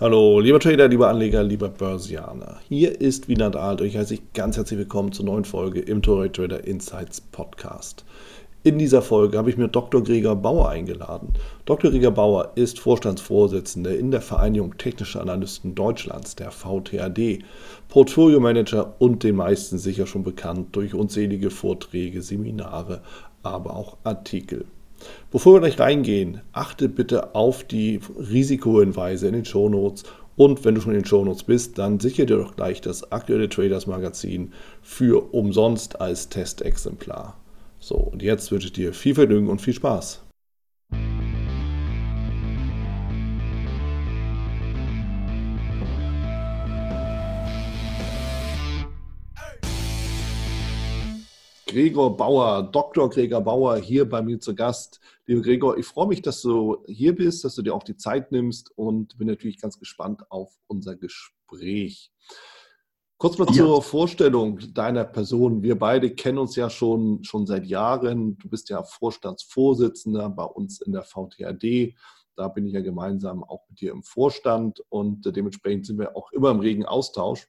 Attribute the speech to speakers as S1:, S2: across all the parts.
S1: Hallo, lieber Trader, lieber Anleger, lieber Börsianer. Hier ist Wieland Alt und ich heiße dich ganz herzlich willkommen zur neuen Folge im Torrey Trader Insights Podcast. In dieser Folge habe ich mir Dr. Gregor Bauer eingeladen. Dr. Gregor Bauer ist Vorstandsvorsitzender in der Vereinigung Technischer Analysten Deutschlands, der VTAD, Portfolio-Manager und den meisten sicher schon bekannt durch unzählige Vorträge, Seminare, aber auch Artikel. Bevor wir gleich reingehen, achte bitte auf die Risikohinweise in den Shownotes und wenn du schon in den Shownotes bist, dann sichere dir doch gleich das aktuelle Traders Magazin für umsonst als Testexemplar. So, und jetzt wünsche ich dir viel Vergnügen und viel Spaß. Gregor Bauer, Dr. Gregor Bauer hier bei mir zu Gast. Lieber Gregor, ich freue mich, dass du hier bist, dass du dir auch die Zeit nimmst und bin natürlich ganz gespannt auf unser Gespräch. Kurz mal ja. zur Vorstellung deiner Person. Wir beide kennen uns ja schon, schon seit Jahren. Du bist ja Vorstandsvorsitzender bei uns in der VTAD. Da bin ich ja gemeinsam auch mit dir im Vorstand und dementsprechend sind wir auch immer im regen Austausch.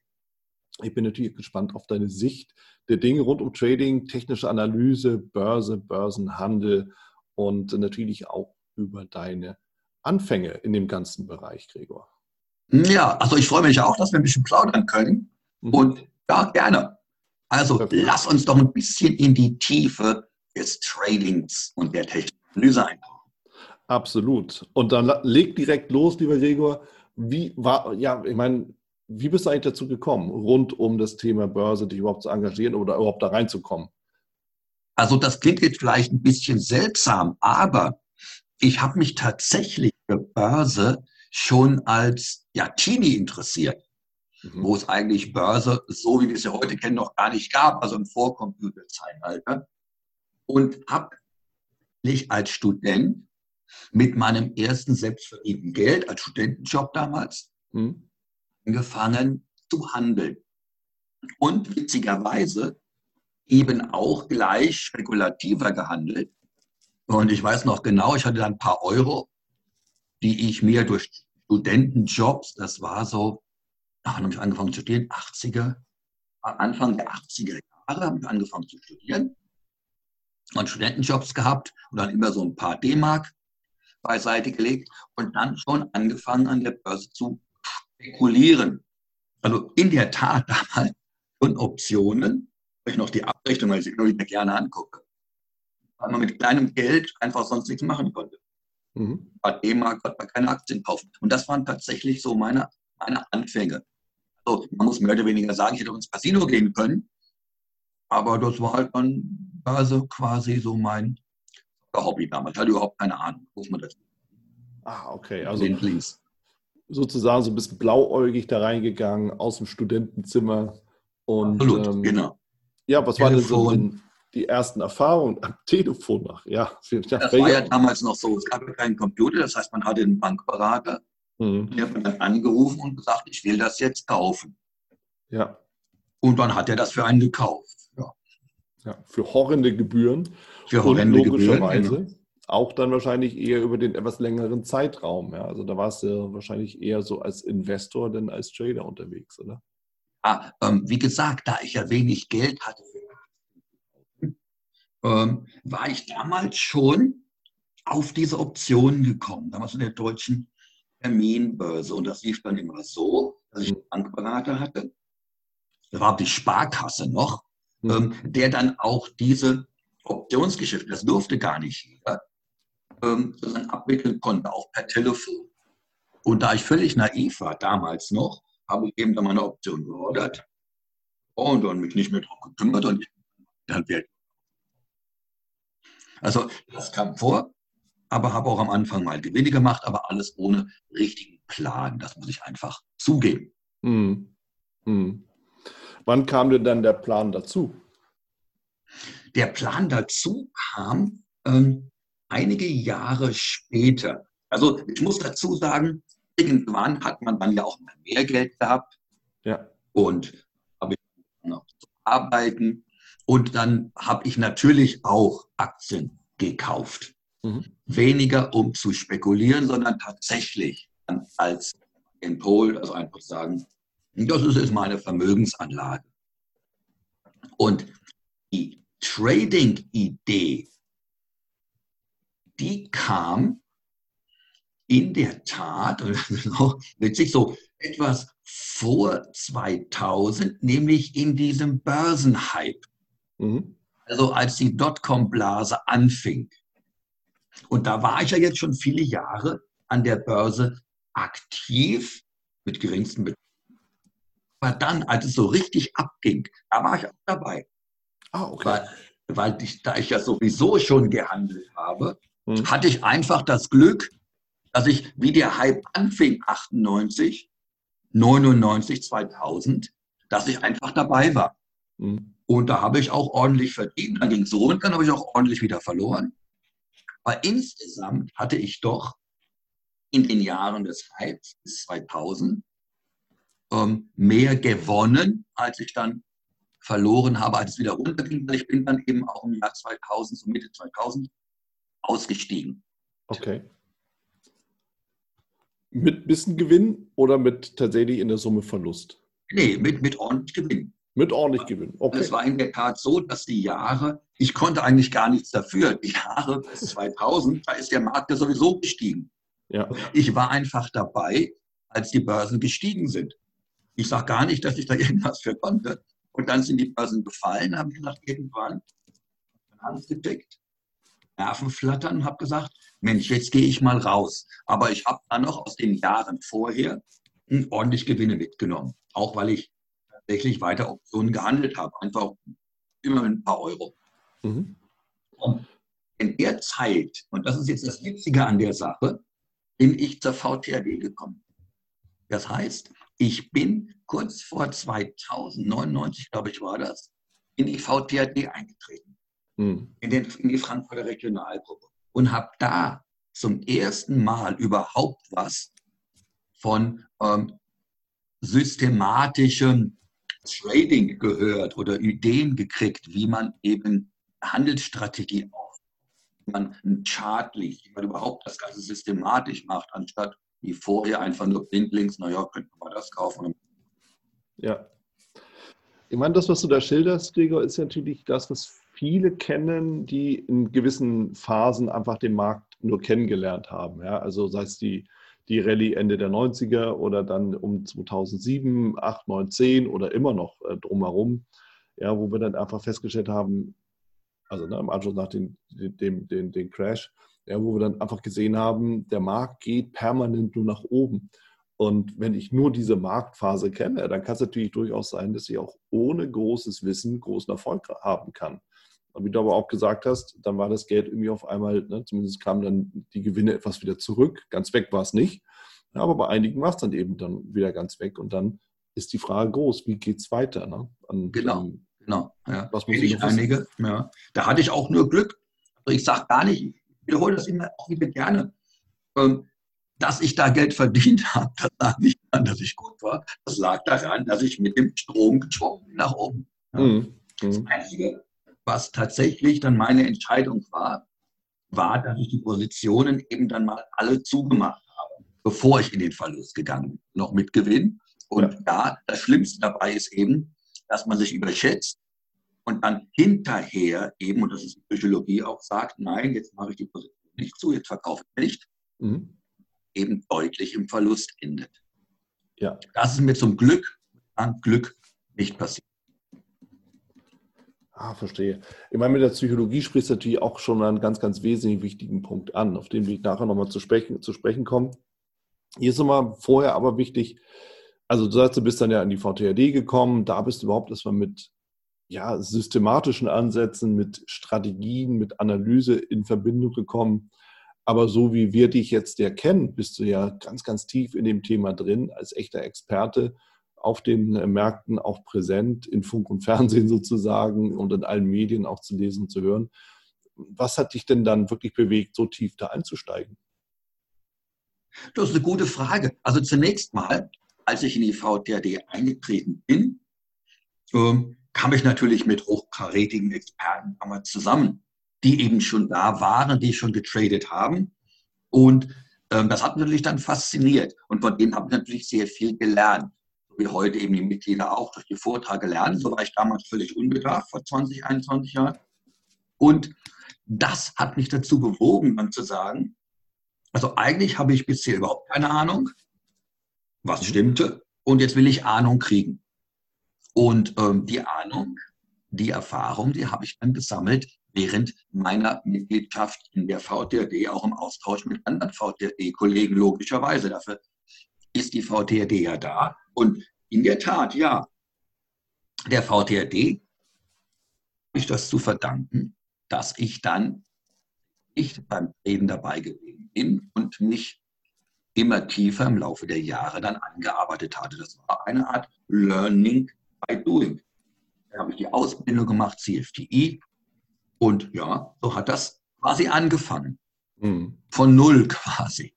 S1: Ich bin natürlich gespannt auf deine Sicht der Dinge rund um Trading, technische Analyse, Börse, Börsenhandel und natürlich auch über deine Anfänge in dem ganzen Bereich, Gregor.
S2: Ja, also ich freue mich auch, dass wir ein bisschen plaudern können. Mhm. Und ja, gerne. Also Perfekt. lass uns doch ein bisschen in die Tiefe des Tradings und der technischen Analyse eintauchen.
S1: Absolut. Und dann leg direkt los, lieber Gregor. Wie war, ja, ich meine, wie bist du eigentlich dazu gekommen, rund um das Thema Börse dich überhaupt zu engagieren oder überhaupt da reinzukommen?
S2: Also das klingt jetzt vielleicht ein bisschen seltsam, aber ich habe mich tatsächlich für Börse schon als ja, Teenie interessiert, mhm. wo es eigentlich Börse, so wie wir sie heute kennen, noch gar nicht gab, also im Vorcomputerzeitalter. Und habe mich als Student mit meinem ersten selbstverdienten Geld, als Studentenjob damals, mhm angefangen zu handeln. Und witzigerweise eben auch gleich spekulativer gehandelt. Und ich weiß noch genau, ich hatte dann ein paar Euro, die ich mir durch Studentenjobs, das war so, da habe ich angefangen zu studieren, 80er, Anfang der 80er Jahre habe ich angefangen zu studieren und Studentenjobs gehabt und dann immer so ein paar D-Mark beiseite gelegt und dann schon angefangen an der Börse zu spekulieren. Also in der Tat damals schon Optionen, ich noch die Abrechnung, weil ich mir gerne angucke, weil man mit kleinem Geld einfach sonst nichts machen konnte. Mhm. Bei D-Mark konnte man keine Aktien kaufen. Und das waren tatsächlich so meine, meine Anfänge. Also man muss mehr oder weniger sagen, ich hätte ins Casino gehen können, aber das war halt dann also quasi so mein Hobby damals. Ich hatte überhaupt keine Ahnung, muss man das.
S1: Ah, okay. Also, sozusagen so ein bisschen blauäugig da reingegangen aus dem Studentenzimmer. Und, Absolut, ähm, genau. Ja, was waren denn so die ersten Erfahrungen am Telefon nach?
S2: Ja, das war ja damals noch so. Es gab ja keinen Computer, das heißt, man hatte einen Bankberater. Mhm. Der hat man dann angerufen und gesagt, ich will das jetzt kaufen. Ja. Und dann hat er das für einen gekauft.
S1: Ja, ja für horrende Gebühren.
S2: Für horrende Gebühren. Genau
S1: auch dann wahrscheinlich eher über den etwas längeren Zeitraum. Ja? Also da warst du wahrscheinlich eher so als Investor denn als Trader unterwegs, oder?
S2: Ah, ähm, wie gesagt, da ich ja wenig Geld hatte, ähm, war ich damals schon auf diese Optionen gekommen, damals in der deutschen Terminbörse. Und das lief dann immer so, dass ich einen Bankberater hatte. Da war die Sparkasse noch, mhm. ähm, der dann auch diese Optionsgeschäfte, das durfte gar nicht jeder, ähm, abwickeln konnte, auch per Telefon. Und da ich völlig naiv war damals noch, habe ich eben dann meine Option geordert und dann mich nicht mehr darum gekümmert und dann wird. Also das kam vor, aber habe auch am Anfang mal Gewinne gemacht, aber alles ohne richtigen Plan. Das muss ich einfach zugeben. Hm.
S1: Hm. Wann kam denn dann der Plan dazu?
S2: Der Plan dazu kam ähm, einige Jahre später, also ich muss dazu sagen, irgendwann hat man dann ja auch mehr Geld gehabt ja. und habe ich noch zu arbeiten und dann habe ich natürlich auch Aktien gekauft. Mhm. Weniger um zu spekulieren, sondern tatsächlich als in Pol, also einfach sagen, das ist meine Vermögensanlage. Und die Trading-Idee, die kam in der Tat, und das ist auch witzig, so etwas vor 2000, nämlich in diesem Börsenhype. Mhm. Also als die Dotcom-Blase anfing. Und da war ich ja jetzt schon viele Jahre an der Börse aktiv, mit geringsten Beträgen. Aber dann, als es so richtig abging, da war ich auch dabei. Ah, okay. Weil, weil ich, da ich ja sowieso schon gehandelt habe, hm. hatte ich einfach das Glück, dass ich, wie der Hype anfing, 98, 99, 2000, dass ich einfach dabei war. Hm. Und da habe ich auch ordentlich verdient. Dann ging es runter, dann habe ich auch ordentlich wieder verloren. Aber insgesamt hatte ich doch in den Jahren des Hypes bis 2000 ähm, mehr gewonnen, als ich dann verloren habe, als es wieder runterging, ich bin dann eben auch im Jahr 2000, so Mitte 2000, ausgestiegen.
S1: Okay. Mit bisschen Gewinn oder mit tatsächlich in der Summe Verlust?
S2: Nee, mit, mit ordentlich Gewinn.
S1: Mit ordentlich Gewinn.
S2: Okay. Es war in der Tat so, dass die Jahre, ich konnte eigentlich gar nichts dafür, die Jahre bis 2000, da ist der Markt ja sowieso gestiegen. Ja. Ich war einfach dabei, als die Börsen gestiegen sind. Ich sage gar nicht, dass ich da irgendwas für konnte. Und dann sind die Börsen gefallen, haben gesagt, irgendwann Hand gedeckt, Nerven flattern und habe gesagt, Mensch, jetzt gehe ich mal raus. Aber ich habe dann noch aus den Jahren vorher ordentlich Gewinne mitgenommen. Auch weil ich tatsächlich weiter Optionen gehandelt habe. Einfach immer mit ein paar Euro. Mhm. Und in der Zeit, und das ist jetzt das Witzige an der Sache, bin ich zur VTRD gekommen. Das heißt, ich bin kurz vor 2099, glaube ich, war das, in die VTRD eingetreten, mhm. in, den, in die Frankfurter Regionalgruppe und habe da zum ersten Mal überhaupt was von ähm, systematischem Trading gehört oder Ideen gekriegt, wie man eben Handelsstrategie aufbaut, wie man einen Chart liest, wie man überhaupt das Ganze systematisch macht, anstatt wie vorher einfach nur blindlings, naja, könnte man das kaufen.
S1: Ja. Ich meine, das, was du da schilderst, Gregor, ist natürlich das, was viele kennen, die in gewissen Phasen einfach den Markt nur kennengelernt haben. Ja? Also sei es die, die Rallye Ende der 90er oder dann um 2007, 8, 9, 10 oder immer noch äh, drumherum, ja, wo wir dann einfach festgestellt haben, also ne, im Anschluss nach dem, dem, dem, dem Crash, ja, wo wir dann einfach gesehen haben, der Markt geht permanent nur nach oben. Und wenn ich nur diese Marktphase kenne, dann kann es natürlich durchaus sein, dass ich auch ohne großes Wissen großen Erfolg haben kann. Wie du aber auch gesagt hast, dann war das Geld irgendwie auf einmal, ne, zumindest kamen dann die Gewinne etwas wieder zurück. Ganz weg war es nicht. Ja, aber bei einigen war es dann eben dann wieder ganz weg. Und dann ist die Frage groß, wie geht es weiter? Ne?
S2: An, genau, genau. Ja. Was muss ich einige, ja. Da hatte ich auch nur Glück. Also ich sage gar nicht, wiederhole das immer auch wieder gerne. Ähm, dass ich da Geld verdient habe, das lag nicht daran, dass ich gut war. Das lag daran, dass ich mit dem Strom geschwommen bin nach oben. Ja. Mhm. Das mhm. Einzige, was tatsächlich dann meine Entscheidung war, war, dass ich die Positionen eben dann mal alle zugemacht habe, bevor ich in den Verlust gegangen bin. Noch mit Gewinn. Und ja, ja das Schlimmste dabei ist eben, dass man sich überschätzt und dann hinterher eben, und das ist die Psychologie auch sagt, nein, jetzt mache ich die Position nicht zu, jetzt verkaufe ich nicht, mhm. eben deutlich im Verlust endet. Ja. Das ist mir zum Glück, an Glück nicht passiert.
S1: Ah, verstehe. Ich meine, mit der Psychologie sprichst du natürlich auch schon einen ganz, ganz wesentlich wichtigen Punkt an, auf den wir nachher nochmal zu sprechen, zu sprechen kommen. Hier ist nochmal vorher aber wichtig, also du sagst, du bist dann ja in die VTRD gekommen, da bist du überhaupt erstmal mit ja, systematischen Ansätzen, mit Strategien, mit Analyse in Verbindung gekommen. Aber so wie wir dich jetzt ja kennen, bist du ja ganz, ganz tief in dem Thema drin, als echter Experte auf den äh, Märkten auch präsent, in Funk und Fernsehen sozusagen und in allen Medien auch zu lesen und zu hören. Was hat dich denn dann wirklich bewegt, so tief da einzusteigen?
S2: Das ist eine gute Frage. Also zunächst mal, als ich in die VTRD eingetreten bin, ähm, kam ich natürlich mit hochkarätigen Experten zusammen, die eben schon da waren, die schon getradet haben. Und ähm, das hat mich natürlich dann fasziniert. Und von denen habe ich natürlich sehr viel gelernt. Wie heute eben die Mitglieder auch durch die Vorträge lernen. So war ich damals völlig unbedarft, vor 20, 21 Jahren. Und das hat mich dazu bewogen, dann zu sagen, also eigentlich habe ich bisher überhaupt keine Ahnung, was stimmte. Und jetzt will ich Ahnung kriegen. Und ähm, die Ahnung, die Erfahrung, die habe ich dann gesammelt während meiner Mitgliedschaft in der VTRD, auch im Austausch mit anderen VTRD-Kollegen, logischerweise. Dafür ist die VTRD ja da. Und in der Tat, ja, der VTRD habe ich das zu verdanken, dass ich dann nicht beim Reden dabei gewesen bin und mich immer tiefer im Laufe der Jahre dann angearbeitet hatte. Das war eine Art Learning by Doing. Da habe ich die Ausbildung gemacht, CFTI. Und ja, so hat das quasi angefangen. Mhm. Von null quasi.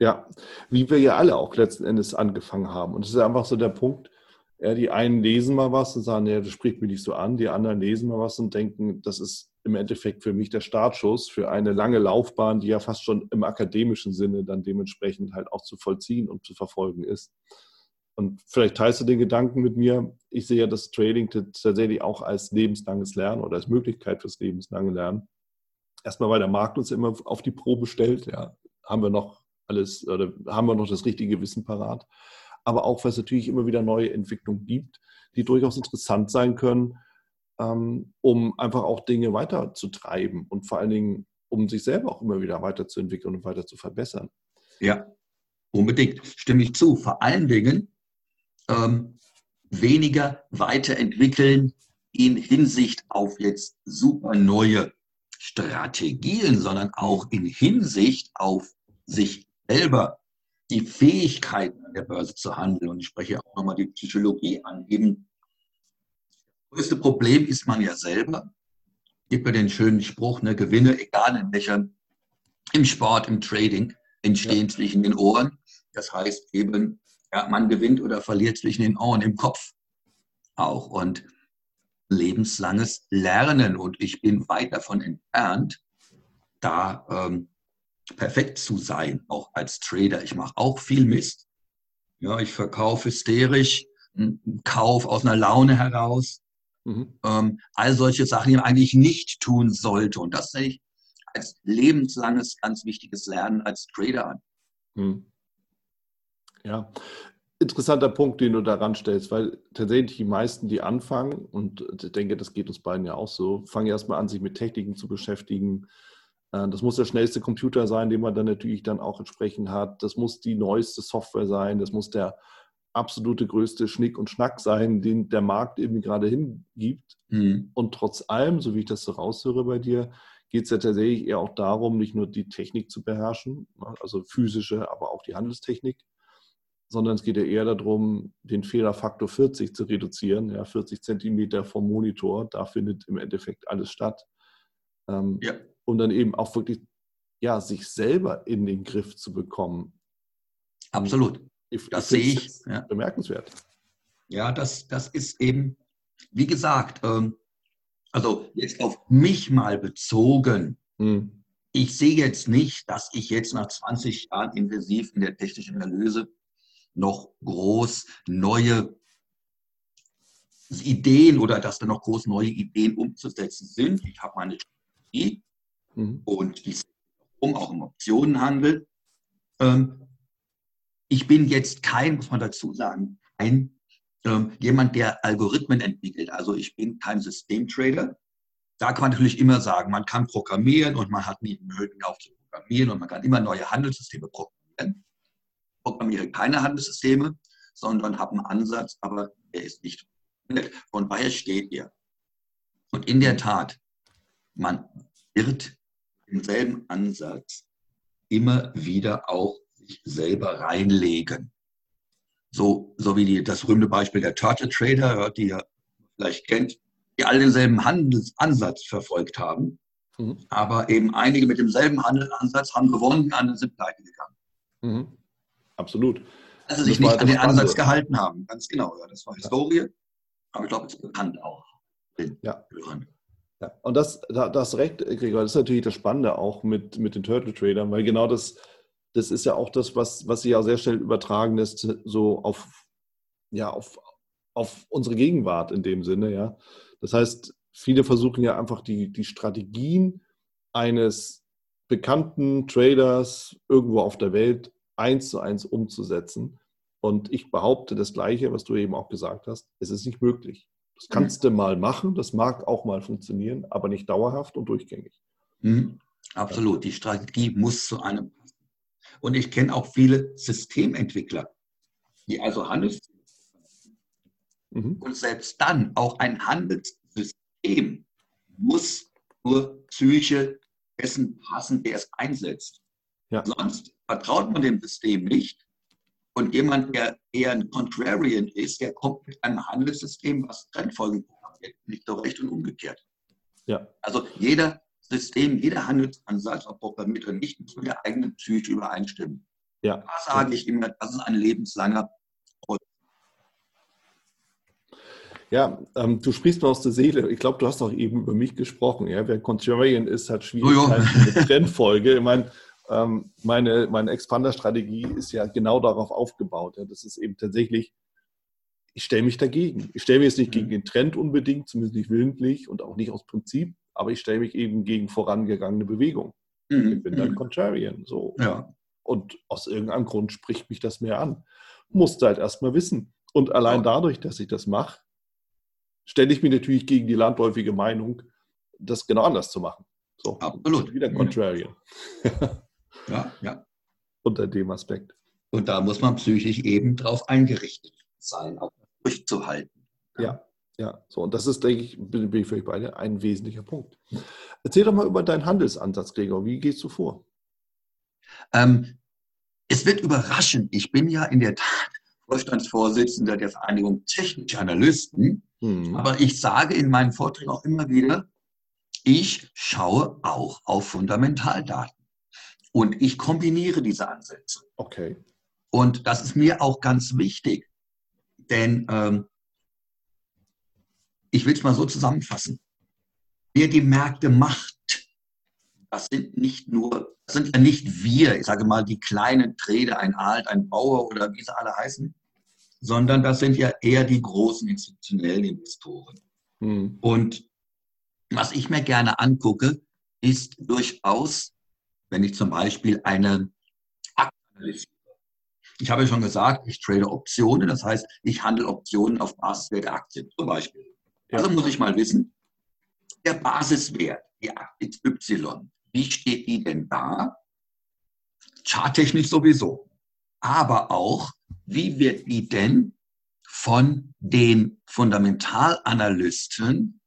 S1: Ja, wie wir ja alle auch letzten Endes angefangen haben. Und es ist einfach so der Punkt, ja, die einen lesen mal was und sagen, ja, das spricht mich nicht so an. Die anderen lesen mal was und denken, das ist im Endeffekt für mich der Startschuss für eine lange Laufbahn, die ja fast schon im akademischen Sinne dann dementsprechend halt auch zu vollziehen und zu verfolgen ist. Und vielleicht teilst du den Gedanken mit mir. Ich sehe ja das Trading tatsächlich auch als lebenslanges Lernen oder als Möglichkeit fürs lebenslange Lernen. Erstmal, weil der Markt uns immer auf die Probe stellt. Ja, haben wir noch alles oder haben wir noch das richtige Wissen parat? Aber auch, weil es natürlich immer wieder neue Entwicklungen gibt, die durchaus interessant sein können, ähm, um einfach auch Dinge weiterzutreiben und vor allen Dingen, um sich selber auch immer wieder weiterzuentwickeln und weiter zu verbessern.
S2: Ja, unbedingt. Stimme ich zu. Vor allen Dingen, ähm, weniger weiterentwickeln in Hinsicht auf jetzt super neue Strategien, sondern auch in Hinsicht auf sich selber die Fähigkeiten an der Börse zu handeln. Und ich spreche auch nochmal die Psychologie an. Eben das größte Problem ist man ja selber. Gibt mir den schönen Spruch, ne, Gewinne, egal in welcher, im Sport, im Trading, entstehen ja. zwischen den Ohren. Das heißt eben, ja, man gewinnt oder verliert zwischen den Ohren im Kopf auch. Und lebenslanges Lernen. Und ich bin weit davon entfernt, da ähm, perfekt zu sein, auch als Trader. Ich mache auch viel Mist. Ja, ich verkaufe hysterisch, Kauf aus einer Laune heraus. Mhm. Ähm, all solche Sachen, die man eigentlich nicht tun sollte. Und das sehe ich als lebenslanges, ganz wichtiges Lernen als Trader an. Mhm.
S1: Ja, interessanter Punkt, den du daran stellst, weil tatsächlich die meisten, die anfangen, und ich denke, das geht uns beiden ja auch so, fangen erstmal an, sich mit Techniken zu beschäftigen. Äh, das muss der schnellste Computer sein, den man dann natürlich dann auch entsprechend hat. Das muss die neueste Software sein. Das muss der absolute größte Schnick und Schnack sein, den der Markt eben gerade hingibt. Mhm. Und trotz allem, so wie ich das so raushöre bei dir, geht es ja tatsächlich eher auch darum, nicht nur die Technik zu beherrschen, ne, also physische, aber auch die Handelstechnik, sondern es geht ja eher darum, den Fehlerfaktor 40 zu reduzieren, ja, 40 Zentimeter vom Monitor, da findet im Endeffekt alles statt. Ähm, ja. Und dann eben auch wirklich, ja, sich selber in den Griff zu bekommen.
S2: Absolut.
S1: Ich, das sehe ich. Ja. Bemerkenswert.
S2: Ja, das, das ist eben, wie gesagt, ähm, also jetzt auf mich mal bezogen. Hm. Ich sehe jetzt nicht, dass ich jetzt nach 20 Jahren intensiv in der technischen Analyse noch groß neue Ideen oder dass da noch groß neue Ideen umzusetzen sind. Ich habe meine Strategie mhm. und die um auch im Optionenhandel. Ähm, ich bin jetzt kein, muss man dazu sagen, kein ähm, jemand, der Algorithmen entwickelt. Also ich bin kein Systemtrader. Da kann man natürlich immer sagen, man kann programmieren und man hat nie Möglichkeiten auch zu programmieren und man kann immer neue Handelssysteme programmieren programmiere keine Handelssysteme, sondern habe einen Ansatz, aber er ist nicht Von daher steht er. Und in der Tat, man wird denselben Ansatz immer wieder auch sich selber reinlegen. So, so wie die, das berühmte Beispiel der Turtle Trader, die ihr vielleicht kennt, die alle denselben Handelsansatz verfolgt haben. Mhm. Aber eben einige mit demselben Handelsansatz haben gewonnen, andere sind pleite gegangen. Mhm.
S1: Absolut.
S2: Also sich nicht an den Ansatz gehalten haben. Ganz genau. Ja, das war Historie. Aber ich glaube, es ist bekannt auch.
S1: Ja. Ja, und das, da, das recht, Gregor, das ist natürlich das Spannende auch mit, mit den Turtle Tradern, weil genau das, das ist ja auch das, was, was sie ja sehr schnell übertragen lässt, so auf, ja, auf, auf unsere Gegenwart in dem Sinne, ja. Das heißt, viele versuchen ja einfach die, die Strategien eines bekannten Traders irgendwo auf der Welt eins zu eins umzusetzen. Und ich behaupte das Gleiche, was du eben auch gesagt hast. Es ist nicht möglich. Das kannst mhm. du mal machen, das mag auch mal funktionieren, aber nicht dauerhaft und durchgängig.
S2: Mhm. Absolut. Die Strategie muss zu einem passen. Und ich kenne auch viele Systementwickler, die also Handelssysteme mhm. Und selbst dann auch ein Handelssystem muss zur Psyche dessen passen, der es einsetzt. Ja. Sonst vertraut man dem System nicht. Und jemand, der eher ein Contrarian ist, der kommt mit einem Handelssystem, was Trendfolgen programmiert, nicht so recht und umgekehrt. Ja. Also jeder System, jeder Handelsansatz, ob programmiert oder nicht, muss mit der eigenen Psyche übereinstimmen. Ja. Da sage ich immer, das ist ein lebenslanger
S1: Ja, ähm, du sprichst mir aus der Seele. Ich glaube, du hast auch eben über mich gesprochen. Ja? Wer Contrarian ist, hat Schwierigkeiten oh, mit Trendfolge. Ich meine, meine, meine Expander-Strategie ist ja genau darauf aufgebaut. Ja? Das ist eben tatsächlich, ich stelle mich dagegen. Ich stelle mich jetzt nicht mhm. gegen den Trend unbedingt, zumindest nicht willentlich und auch nicht aus Prinzip, aber ich stelle mich eben gegen vorangegangene Bewegung. Mhm. Ich bin dann mhm. Contrarian. So. Ja. Und aus irgendeinem Grund spricht mich das mehr an. Musste halt erstmal wissen. Und allein dadurch, dass ich das mache, stelle ich mich natürlich gegen die landläufige Meinung, das genau anders zu machen. So, Absolut. Wieder Contrarian. ja, ja. Unter dem Aspekt.
S2: Und da muss man psychisch eben drauf eingerichtet sein, auch durchzuhalten.
S1: Ja, ja. So, und das ist, denke ich, bin, bin ich völlig bei dir, ein wesentlicher Punkt. Erzähl doch mal über deinen Handelsansatz, Gregor. Wie gehst du vor?
S2: Ähm, es wird überraschend. Ich bin ja in der Tat Vorstandsvorsitzender der Vereinigung Technische Analysten. Mhm. Aber ich sage in meinen Vorträgen auch immer wieder, ich schaue auch auf Fundamentaldaten. Und ich kombiniere diese Ansätze.
S1: Okay.
S2: Und das ist mir auch ganz wichtig. Denn ähm, ich will es mal so zusammenfassen. Wer die Märkte macht, das sind nicht nur, das sind ja nicht wir, ich sage mal, die kleinen Trader, ein Alt, ein Bauer oder wie sie alle heißen, sondern das sind ja eher die großen institutionellen Investoren. Mhm. Und was ich mir gerne angucke, ist durchaus, wenn ich zum Beispiel eine Aktie ich habe ja schon gesagt, ich trade Optionen, das heißt, ich handle Optionen auf Basis der Aktie zum Beispiel. Ja. Also muss ich mal wissen, der Basiswert, die Aktie XY, wie steht die denn da? Charttechnisch sowieso. Aber auch, wie wird die denn von den Fundamentalanalysten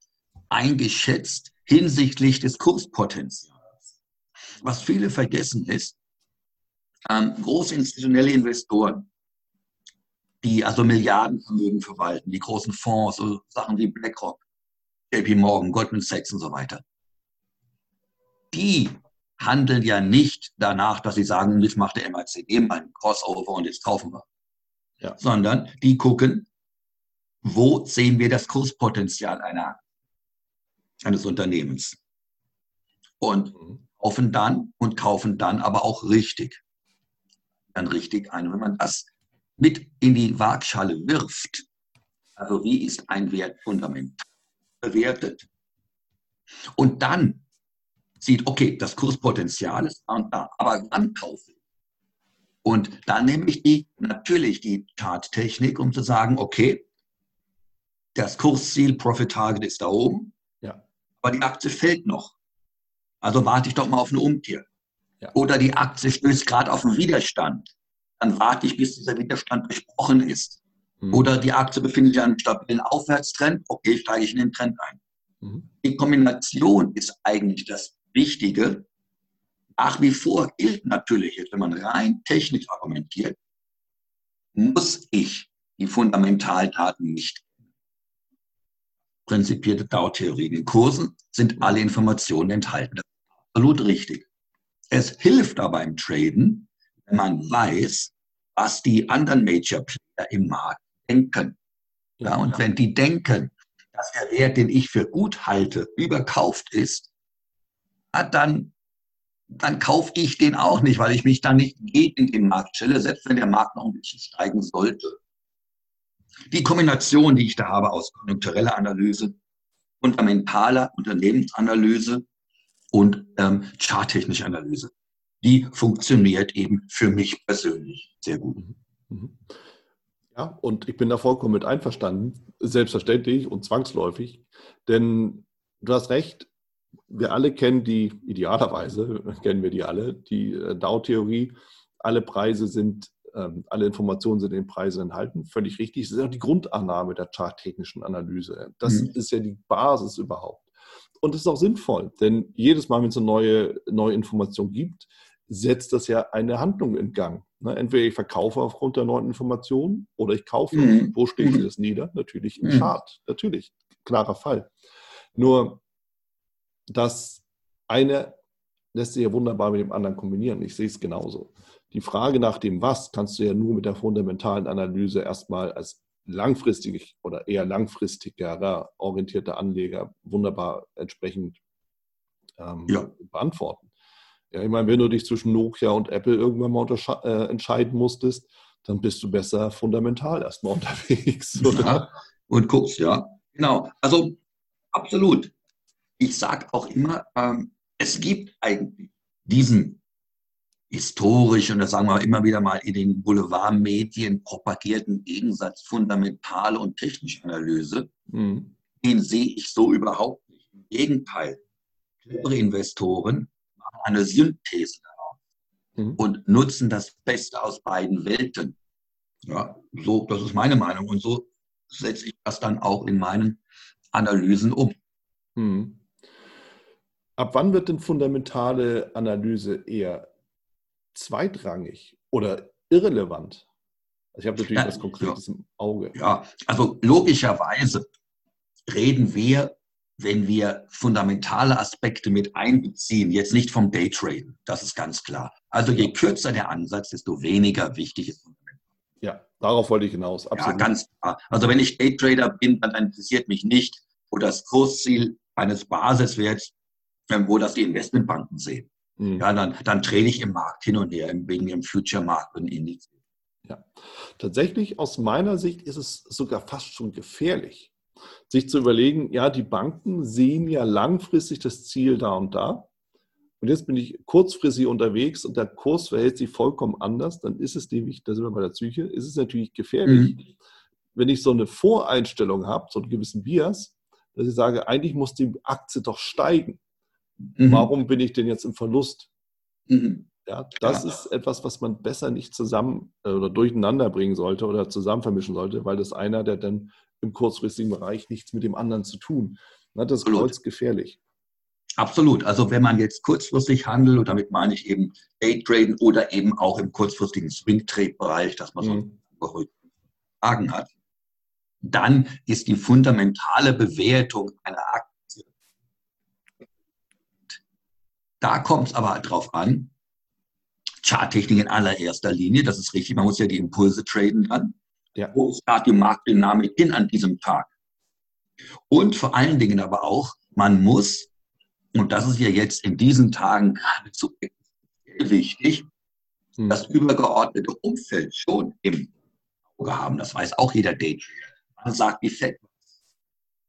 S2: eingeschätzt hinsichtlich des Kurspotenzials? Was viele vergessen ist, ähm, große institutionelle Investoren, die also Milliardenvermögen verwalten, die großen Fonds, so Sachen wie BlackRock, JP Morgan, Goldman Sachs und so weiter, die handeln ja nicht danach, dass sie sagen, jetzt macht der MACD mal ein Crossover und jetzt kaufen wir. Ja. Sondern die gucken, wo sehen wir das Kurspotenzial einer, eines Unternehmens. Und mhm. Kaufen dann und kaufen dann aber auch richtig. Dann richtig ein. Wenn man das mit in die Waagschale wirft, also wie ist ein Wert fundamental bewertet, und dann sieht, okay, das Kurspotenzial ist da und da, aber wann kaufen? Und dann nehme ich die, natürlich die Charttechnik, um zu sagen, okay, das Kursziel Profit Target ist da oben, ja. aber die Aktie fällt noch. Also warte ich doch mal auf eine Umkehr. Ja. Oder die Aktie stößt gerade auf einen Widerstand. Dann warte ich, bis dieser Widerstand besprochen ist. Mhm. Oder die Aktie befindet sich in einem stabilen Aufwärtstrend. Okay, steige ich in den Trend ein. Mhm. Die Kombination ist eigentlich das Wichtige, nach wie vor gilt natürlich, jetzt, wenn man rein technisch argumentiert, muss ich die Fundamentaldaten nicht prinzipierte Dow-Theorie. In den Kursen sind alle Informationen enthalten. Das ist absolut richtig. Es hilft aber im Traden, wenn man weiß, was die anderen Major Player im Markt denken. Ja, und wenn die denken, dass der Wert, den ich für gut halte, überkauft ist, dann, dann kaufe ich den auch nicht, weil ich mich dann nicht gegen den Markt stelle, selbst wenn der Markt noch ein bisschen steigen sollte. Die Kombination, die ich da habe aus konjunktureller Analyse, fundamentaler Unternehmensanalyse und ähm, charttechnischer Analyse, die funktioniert eben für mich persönlich sehr gut. Mhm.
S1: Mhm. Ja, und ich bin da vollkommen mit einverstanden, selbstverständlich und zwangsläufig, denn du hast recht, wir alle kennen die, idealerweise kennen wir die alle, die äh, Dow-Theorie, alle Preise sind, alle Informationen sind in den Preisen enthalten, völlig richtig. Das ist auch die Grundannahme der charttechnischen Analyse. Das mhm. ist ja die Basis überhaupt. Und es ist auch sinnvoll, denn jedes Mal, wenn es eine neue, neue Information gibt, setzt das ja eine Handlung in Gang. Ne? Entweder ich verkaufe aufgrund der neuen Informationen oder ich kaufe. Mhm. Wo schlägt sie das nieder? Natürlich im mhm. Chart. Natürlich. Klarer Fall. Nur das eine lässt sich ja wunderbar mit dem anderen kombinieren. Ich sehe es genauso. Die Frage nach dem Was kannst du ja nur mit der fundamentalen Analyse erstmal als langfristig oder eher langfristiger orientierter Anleger wunderbar entsprechend ähm, ja. beantworten. Ja, ich meine, wenn du dich zwischen Nokia und Apple irgendwann mal äh, entscheiden musstest, dann bist du besser fundamental erstmal unterwegs.
S2: Ja, und guckst, ja. Genau. Also absolut. Ich sage auch immer, ähm, es gibt eigentlich diesen historisch und das sagen wir immer wieder mal in den Boulevardmedien propagierten Gegensatz fundamentale und technische Analyse. Mhm. Den sehe ich so überhaupt nicht. Im Gegenteil, clevere Investoren eine Synthese daraus mhm. und nutzen das Beste aus beiden Welten. Ja, so, das ist meine Meinung. Und so setze ich das dann auch in meinen Analysen um. Mhm.
S1: Ab wann wird denn fundamentale Analyse eher zweitrangig oder irrelevant? Also ich habe natürlich ja, was Konkretes ja. im Auge.
S2: Ja, also logischerweise reden wir wenn wir fundamentale Aspekte mit einbeziehen, jetzt nicht vom Daytraden, das ist ganz klar. Also je kürzer der Ansatz, desto weniger wichtig ist
S1: Ja, darauf wollte ich hinaus.
S2: Absolut. Ja, ganz klar. Also wenn ich Daytrader bin, dann interessiert mich nicht, wo das Kursziel eines Basiswerts, wo das die Investmentbanken sehen. Mhm. Ja, dann, dann trade ich im Markt hin und her, wegen dem Future-Markt und Index.
S1: Ja, tatsächlich aus meiner Sicht ist es sogar fast schon gefährlich sich zu überlegen, ja, die Banken sehen ja langfristig das Ziel da und da. Und jetzt bin ich kurzfristig unterwegs und der Kurs verhält sich vollkommen anders, dann ist es nämlich, da sind wir bei der Psyche, ist es natürlich gefährlich, mhm. wenn ich so eine Voreinstellung habe, so einen gewissen Bias, dass ich sage, eigentlich muss die Aktie doch steigen. Mhm. Warum bin ich denn jetzt im Verlust? Mhm. Ja, das ja. ist etwas, was man besser nicht zusammen äh, oder durcheinander bringen sollte oder zusammen vermischen sollte, weil das einer, der dann im kurzfristigen Bereich nichts mit dem anderen zu tun. Das ist kreuzgefährlich.
S2: Absolut. Also wenn man jetzt kurzfristig handelt, und damit meine ich eben Daytraden oder eben auch im kurzfristigen Swing-Trade-Bereich, dass man mhm. so Fragen hat, dann ist die fundamentale Bewertung einer Aktie. Da kommt es aber drauf an, Charttechnik in allererster Linie, das ist richtig, man muss ja die Impulse traden dann. Ja. Wo ist da die Marktdynamik hin an diesem Tag? Und vor allen Dingen aber auch, man muss, und das ist ja jetzt in diesen Tagen geradezu wichtig, hm. das übergeordnete Umfeld schon im Auge haben. Das weiß auch jeder Daytrader. Man sagt die FED.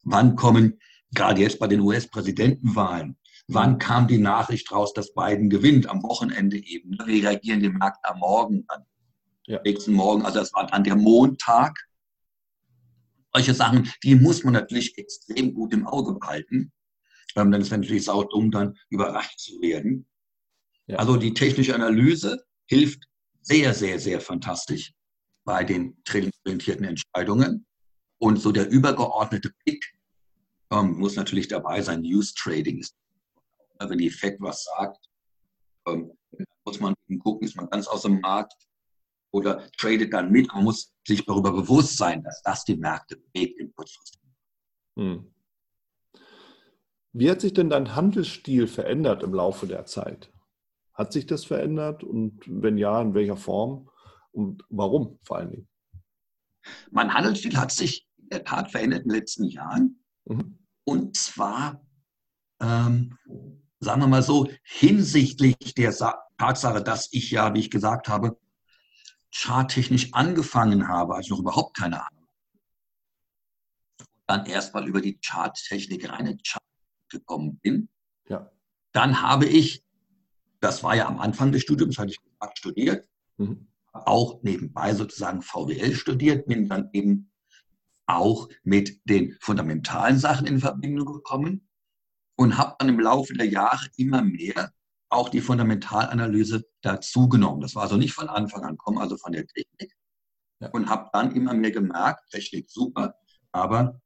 S2: Wann kommen, gerade jetzt bei den US-Präsidentenwahlen, wann kam die Nachricht raus, dass Biden gewinnt? Am Wochenende eben. Wir reagieren den Markt am Morgen an ja. nächsten Morgen. Also das war dann der Montag. Solche Sachen, die muss man natürlich extrem gut im Auge behalten. Ähm, denn es wäre natürlich saudumm, dann überrascht zu werden. Ja. Also die technische Analyse hilft sehr, sehr, sehr fantastisch bei den tradingorientierten Entscheidungen. Und so der übergeordnete Pick ähm, muss natürlich dabei sein. News Trading ist, wenn die FED was sagt, ähm, muss man gucken, ist man ganz aus dem Markt oder tradet dann mit. Man muss sich darüber bewusst sein, dass das die Märkte bewegt im kurzfristigen. Hm.
S1: Wie hat sich denn dein Handelsstil verändert im Laufe der Zeit? Hat sich das verändert und wenn ja, in welcher Form und warum vor allen Dingen?
S2: Mein Handelsstil hat sich in der Tat verändert in den letzten Jahren. Mhm. Und zwar, ähm, sagen wir mal so, hinsichtlich der Sa Tatsache, dass ich ja, wie ich gesagt habe, charttechnisch angefangen habe, als ich noch überhaupt keine Ahnung. Dann erstmal über die Charttechnik rein in Chart gekommen bin. Ja. Dann habe ich, das war ja am Anfang des Studiums, hatte ich studiert, mhm. auch nebenbei sozusagen VWL studiert, bin dann eben auch mit den fundamentalen Sachen in Verbindung gekommen und habe dann im Laufe der Jahre immer mehr auch die Fundamentalanalyse dazugenommen. Das war also nicht von Anfang an, komme also von der Technik ja. und habe dann immer mehr gemerkt, Technik super, aber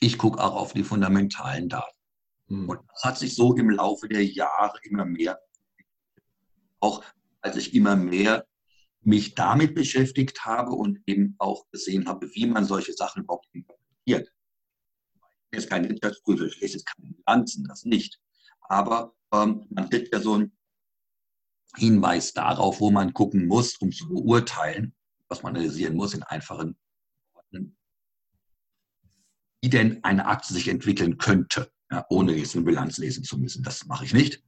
S2: ich gucke auch auf die fundamentalen Daten. Mhm. Und das hat sich so im Laufe der Jahre immer mehr, auch als ich immer mehr mich damit beschäftigt habe und eben auch gesehen habe, wie man solche Sachen überhaupt interpretiert. Jetzt kein Wirtschaftsprüfer, ich lese jetzt keine Bilanzen, das nicht. Aber ähm, man kriegt ja so einen Hinweis darauf, wo man gucken muss, um zu beurteilen, was man analysieren muss in einfachen Worten, wie denn eine Aktie sich entwickeln könnte, ja, ohne jetzt eine Bilanz lesen zu müssen. Das mache ich nicht.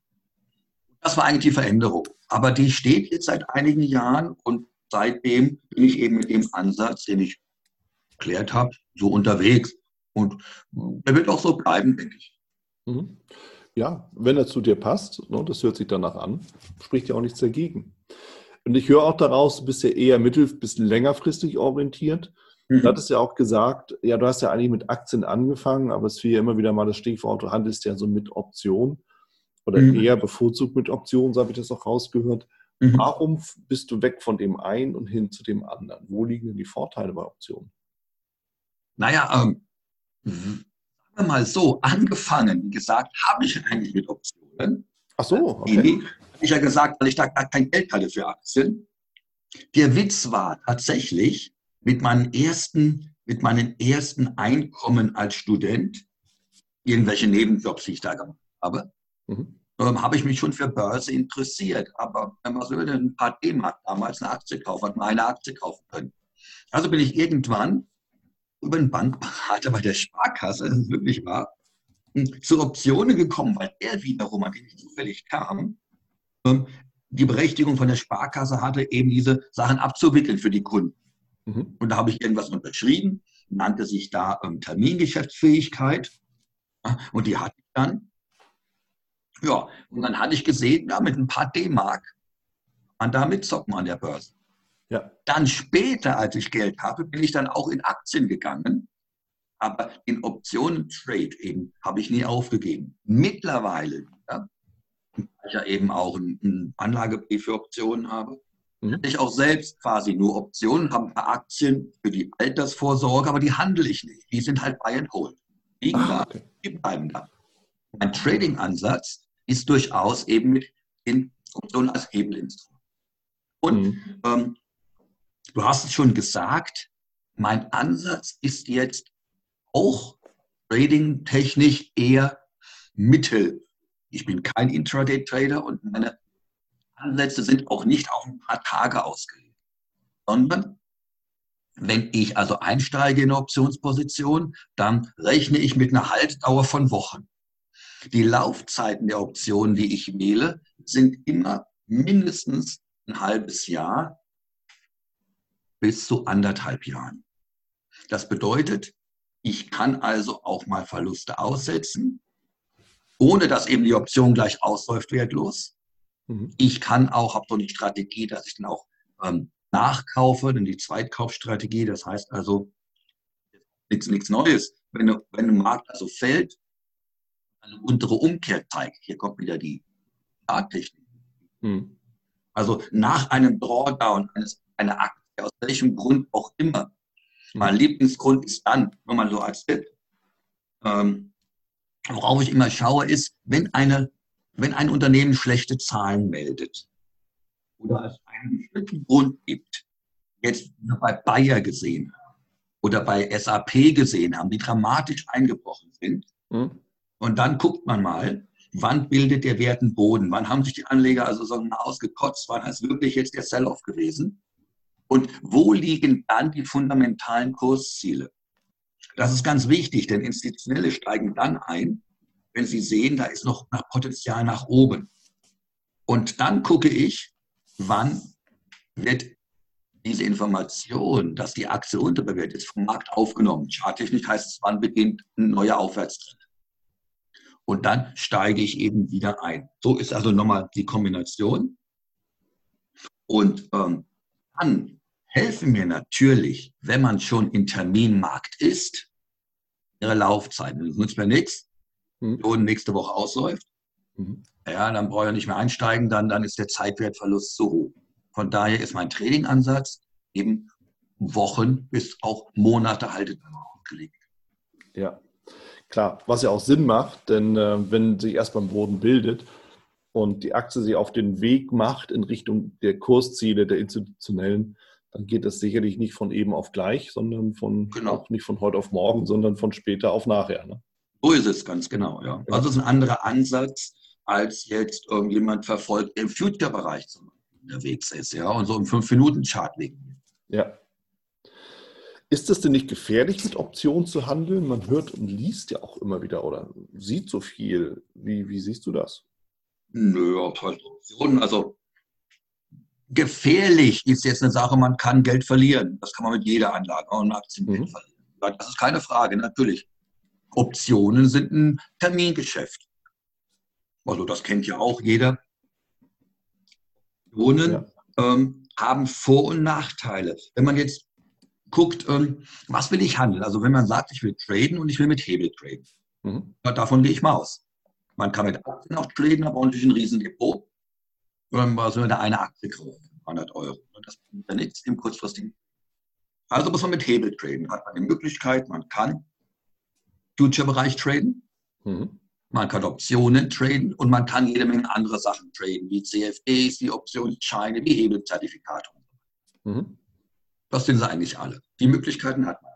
S2: Das war eigentlich die Veränderung. Aber die steht jetzt seit einigen Jahren und seitdem bin ich eben mit dem Ansatz, den ich erklärt habe, so unterwegs. Und der wird auch so bleiben, denke ich.
S1: Mhm. Ja, wenn er zu dir passt, ne, das hört sich danach an, spricht ja auch nichts dagegen. Und ich höre auch daraus, du bist ja eher mittel- bis längerfristig orientiert. Mhm. Du hattest ja auch gesagt, ja, du hast ja eigentlich mit Aktien angefangen, aber es fiel ja immer wieder mal das Stichwort, du handelst ja so mit Optionen oder mhm. eher bevorzugt mit Optionen, so habe ich das auch rausgehört. Mhm. Warum bist du weg von dem einen und hin zu dem anderen? Wo liegen denn die Vorteile bei Optionen?
S2: Naja, ähm, sagen wir mal so, angefangen, wie gesagt, habe ich eigentlich mit Optionen.
S1: Ach so, okay.
S2: Habe ich ja gesagt, weil ich da gar kein Geld hatte für Aktien. Der Witz war tatsächlich, mit meinen ersten, mit meinen ersten Einkommen als Student, irgendwelche Nebenjobs, die ich da gemacht habe, mhm. ähm, habe ich mich schon für Börse interessiert. Aber wenn man so ein paar D-Mark damals eine Aktie kaufen, hat man eine Aktie kaufen können. Also bin ich irgendwann über einen Bankberater bei der Sparkasse, das ist wirklich wahr, hm, zu Optionen gekommen, weil er wiederum, an den ich zufällig kam, ähm, die Berechtigung von der Sparkasse hatte, eben diese Sachen abzuwickeln für die Kunden. Mhm. Und da habe ich irgendwas unterschrieben, nannte sich da ähm, Termingeschäftsfähigkeit. Und die hatte ich dann. Ja, und dann hatte ich gesehen, ja, mit ein paar D-Mark man da mitzocken an der Börse. Ja. Dann später, als ich Geld habe, bin ich dann auch in Aktien gegangen. Aber in Optionen-Trade eben habe ich nie aufgegeben. Mittlerweile, ja, weil ich ja eben auch einen Anlagebrief für Optionen habe, Mhm. Ich auch selbst quasi nur Optionen, habe ein paar Aktien für die Altersvorsorge, aber die handle ich nicht. Die sind halt buy and hold. Liegen ah, okay. die bleiben da. Mein Trading-Ansatz ist durchaus eben mit den Optionen als Hebelinstrument. Und mhm. ähm, du hast es schon gesagt, mein Ansatz ist jetzt auch trading-technisch eher mittel. Ich bin kein Intraday-Trader und meine Ansätze sind auch nicht auf ein paar Tage ausgelegt, sondern wenn ich also einsteige in eine Optionsposition, dann rechne ich mit einer Haltdauer von Wochen. Die Laufzeiten der Optionen, die ich wähle, sind immer mindestens ein halbes Jahr bis zu anderthalb Jahren. Das bedeutet, ich kann also auch mal Verluste aussetzen, ohne dass eben die Option gleich ausläuft wertlos. Mhm. Ich kann auch, habe so eine Strategie, dass ich dann auch ähm, nachkaufe, denn die Zweitkaufstrategie, das heißt also nichts, nichts Neues. Wenn, du, wenn ein Markt also fällt, eine untere Umkehr zeigt, hier kommt wieder die Charttechnik. Mhm. Also nach einem Drawdown eines, einer Aktie, aus welchem Grund auch immer, mein Lieblingsgrund ist dann, nur mal so als Tipp, ähm, worauf ich immer schaue, ist, wenn eine wenn ein Unternehmen schlechte Zahlen meldet oder es einen bestimmten Grund gibt, jetzt bei Bayer gesehen haben oder bei SAP gesehen haben, die dramatisch eingebrochen sind, mhm. und dann guckt man mal, wann bildet der Wert einen Boden, wann haben sich die Anleger also so ausgekotzt, wann ist wirklich jetzt der Sell-off gewesen und wo liegen dann die fundamentalen Kursziele. Das ist ganz wichtig, denn Institutionelle steigen dann ein, wenn sie sehen, da ist noch Potenzial nach oben. Und dann gucke ich, wann wird diese Information, dass die Aktie unterbewertet ist, vom Markt aufgenommen. Charttechnisch heißt es, wann beginnt ein neuer Aufwärtstrend. Und dann steige ich eben wieder ein. So ist also nochmal die Kombination. Und ähm, dann helfen mir natürlich, wenn man schon im Terminmarkt ist, ihre Laufzeit. Das nützt mir nichts, mhm. und nächste Woche ausläuft. Mhm. Ja, dann brauche ich nicht mehr einsteigen, dann, dann ist der Zeitwertverlust zu hoch. Von daher ist mein Trading-Ansatz eben Wochen bis auch Monate haltet gelegt.
S1: Ja, klar, was ja auch Sinn macht, denn äh, wenn sich erst beim Boden bildet und die Aktie sich auf den Weg macht in Richtung der Kursziele der institutionellen, dann geht das sicherlich nicht von eben auf gleich, sondern von genau. auch nicht von heute auf morgen, sondern von später auf nachher. Ne?
S2: So ist es ganz genau, ja. Also ist ein anderer Ansatz, als jetzt irgendjemand verfolgt, im Future-Bereich unterwegs ist, ja, und so im 5-Minuten-Chart liegen.
S1: Ja. Ist es denn nicht gefährlich, mit Optionen zu handeln? Man hört und liest ja auch immer wieder oder sieht so viel. Wie, wie siehst du das?
S2: Nö, Optionen, also gefährlich ist jetzt eine Sache, man kann Geld verlieren. Das kann man mit jeder Anlage und Aktien mhm. verlieren. Das ist keine Frage, natürlich. Optionen sind ein Termingeschäft. Also das kennt ja auch jeder. Optionen ja. ähm, haben Vor- und Nachteile. Wenn man jetzt guckt, ähm, was will ich handeln? Also wenn man sagt, ich will traden und ich will mit Hebel traden. Mhm. Davon gehe ich mal aus. Man kann mit Aktien auch traden, aber natürlich ein Riesendepot also wenn da eine Aktie kauft, 100 Euro. Das bringt ja nichts im kurzfristigen. Also muss man mit Hebel traden. Hat man die Möglichkeit, man kann Future-Bereich traden, mhm. man kann Optionen traden und man kann jede Menge andere Sachen traden, wie CFDs, wie Optionsscheine, wie Hebelzertifikate. Mhm. Das sind sie eigentlich alle. Die Möglichkeiten hat man.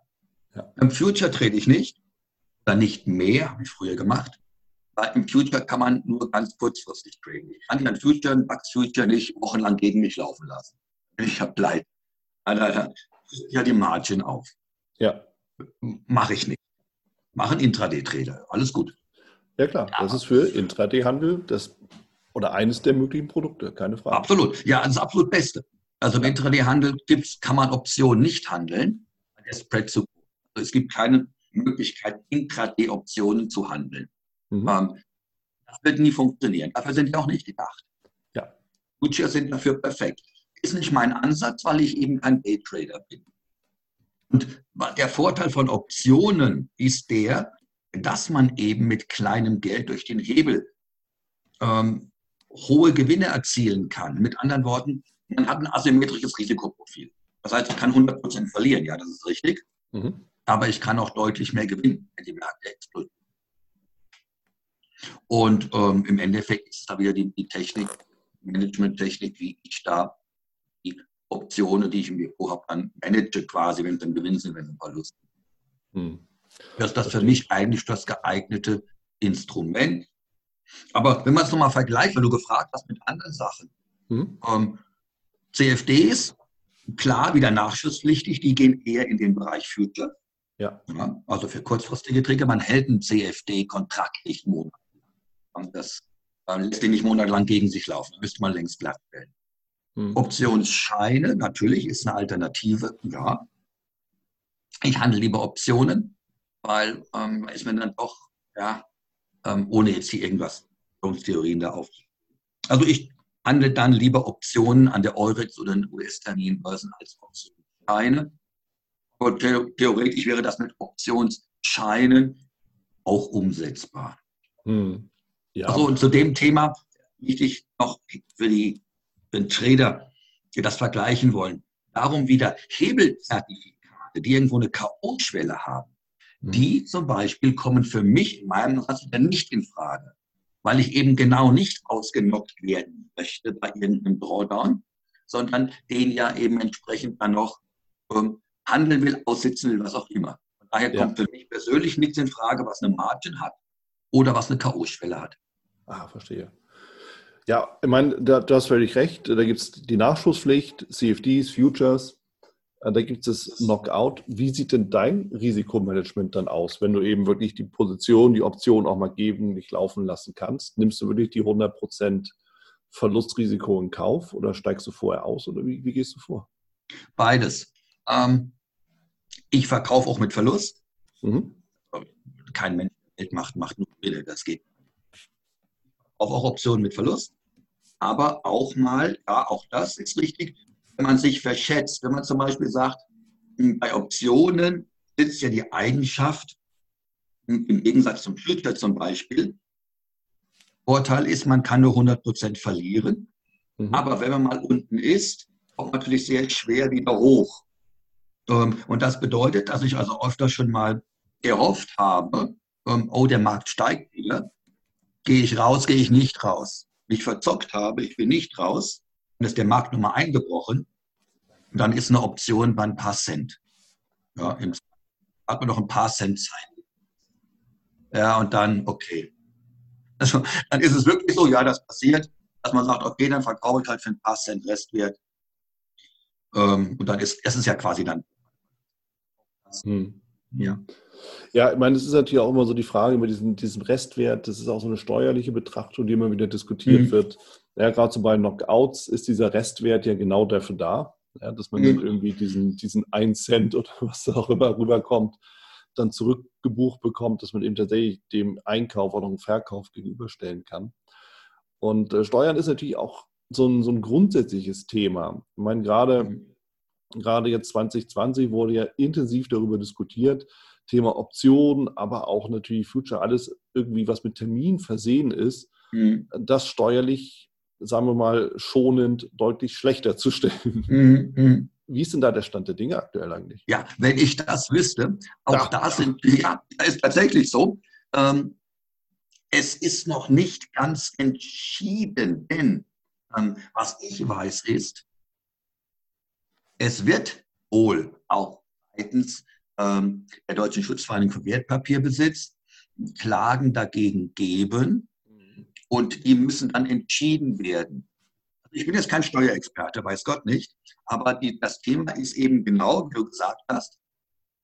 S2: Ja. Im Future trade ich nicht, oder nicht mehr, habe ich früher gemacht. Im Future kann man nur ganz kurzfristig traden. Ich kann den Future, ein Bugs Future nicht wochenlang gegen mich laufen lassen. Ich habe Leid. Ja, die Margin auf.
S1: Ja.
S2: Mache ich nicht. Machen Intraday-Trader. Alles gut.
S1: Ja, klar. Ja. Das ist für Intraday-Handel das oder eines der möglichen Produkte, keine Frage.
S2: Absolut. Ja, das absolut Beste. Also im Intraday-Handel kann man Optionen nicht handeln. Der Spread zu. Also es gibt keine Möglichkeit, Intraday-Optionen zu handeln. Mhm. Ähm, das wird nie funktionieren. Dafür sind die auch nicht gedacht.
S1: Ja.
S2: Futures sind dafür perfekt. Ist nicht mein Ansatz, weil ich eben kein Daytrader bin. Und der Vorteil von Optionen ist der, dass man eben mit kleinem Geld durch den Hebel ähm, hohe Gewinne erzielen kann. Mit anderen Worten, man hat ein asymmetrisches Risikoprofil. Das heißt, ich kann 100% verlieren, ja, das ist richtig. Mhm. Aber ich kann auch deutlich mehr gewinnen, wenn die Märkte explodieren. Und ähm, im Endeffekt ist da wieder die, die Technik, Management-Technik, wie ich da die Optionen, die ich im Depot habe, dann manage quasi, wenn es ein Gewinn sind, wenn es ein Verlust hm. Das ist das für mich eigentlich das geeignete Instrument. Aber wenn man es nochmal vergleicht, weil du gefragt hast mit anderen Sachen, hm. ähm, CFDs, klar, wieder nachschusspflichtig, die gehen eher in den Bereich Future.
S1: Ja.
S2: ja. also für kurzfristige Träger, man hält einen CFD-Kontrakt nicht monatlich. Das äh, lässt ihn nicht monatelang gegen sich laufen. Da müsste man längst glatt stellen. Hm. Optionsscheine, natürlich, ist eine Alternative, ja. Ich handle lieber Optionen, weil ähm, ist mir dann doch, ja, ähm, ohne jetzt hier irgendwas Theorien da auf. Also ich handle dann lieber Optionen an der Eurex oder den US-Terminbörsen als Optionsscheine. Aber theoretisch wäre das mit Optionsscheinen auch umsetzbar. Hm. Ja. Also und zu dem Thema wichtig noch für die für Trader, die das vergleichen wollen. Darum wieder Hebelzertifikate, die irgendwo eine K.O.-Schwelle haben. Mhm. Die zum Beispiel kommen für mich in meinem Raster nicht in Frage, weil ich eben genau nicht ausgenockt werden möchte bei irgendeinem Drawdown, sondern den ja eben entsprechend dann noch ähm, handeln will, aussitzen will, was auch immer. Von daher ja. kommt für mich persönlich nichts in Frage, was eine Margin hat oder was eine K.O.-Schwelle hat.
S1: Ah, verstehe. Ja, ich meine, da, du hast völlig recht. Da gibt es die Nachschusspflicht, CFDs, Futures. Äh, da gibt es Knockout. Wie sieht denn dein Risikomanagement dann aus, wenn du eben wirklich die Position, die Option auch mal geben, nicht laufen lassen kannst? Nimmst du wirklich die 100% Verlustrisiko in Kauf oder steigst du vorher aus oder wie, wie gehst du vor?
S2: Beides. Ähm, ich verkaufe auch mit Verlust. Mhm. Kein Mensch Geld macht, macht nur Wille. Das geht. Auch, auch Optionen mit Verlust. Aber auch mal, ja, auch das ist richtig, wenn man sich verschätzt. Wenn man zum Beispiel sagt, hm, bei Optionen sitzt ja die Eigenschaft, hm, im Gegensatz zum Flüchter zum Beispiel, Vorteil ist, man kann nur 100% verlieren. Mhm. Aber wenn man mal unten ist, kommt man natürlich sehr schwer wieder hoch. Ähm, und das bedeutet, dass ich also öfter schon mal gehofft habe, ähm, oh, der Markt steigt wieder. Gehe ich raus, gehe ich nicht raus. Mich verzockt habe, ich bin nicht raus. Dann ist der Markt nochmal eingebrochen. Und dann ist eine Option bei ein paar Cent. Ja, im, hat man noch ein paar Cent Zeit. Ja, und dann, okay. Also, dann ist es wirklich so, ja, das passiert, dass man sagt, okay, dann verkaufe ich halt für ein paar Cent Restwert. Ähm, und dann ist es ja quasi dann.
S1: Hm. Ja. Ja, ich meine, es ist natürlich auch immer so die Frage über diesen, diesen Restwert. Das ist auch so eine steuerliche Betrachtung, die immer wieder diskutiert mhm. wird. Ja, gerade so bei Knockouts ist dieser Restwert ja genau dafür da, ja, dass man mhm. irgendwie diesen, diesen 1 Cent oder was auch immer rüberkommt, dann zurückgebucht bekommt, dass man eben tatsächlich dem Einkauf oder dem Verkauf gegenüberstellen kann. Und äh, Steuern ist natürlich auch so ein, so ein grundsätzliches Thema. Ich meine, gerade, mhm. Gerade jetzt 2020 wurde ja intensiv darüber diskutiert, Thema Optionen, aber auch natürlich Future, alles irgendwie, was mit Termin versehen ist, mhm. das steuerlich, sagen wir mal, schonend deutlich schlechter zu stellen. Mhm. mhm. Wie ist denn da der Stand der Dinge aktuell eigentlich?
S2: Ja, wenn ich das wüsste, auch da sind, ja, ist tatsächlich so. Ähm, es ist noch nicht ganz entschieden, denn ähm, was ich weiß ist, es wird wohl auch seitens ähm, der Deutschen Schutzvereinigung für Wertpapierbesitz Klagen dagegen geben und die müssen dann entschieden werden. Also ich bin jetzt kein Steuerexperte, weiß Gott nicht, aber die, das Thema ist eben genau, wie du gesagt hast,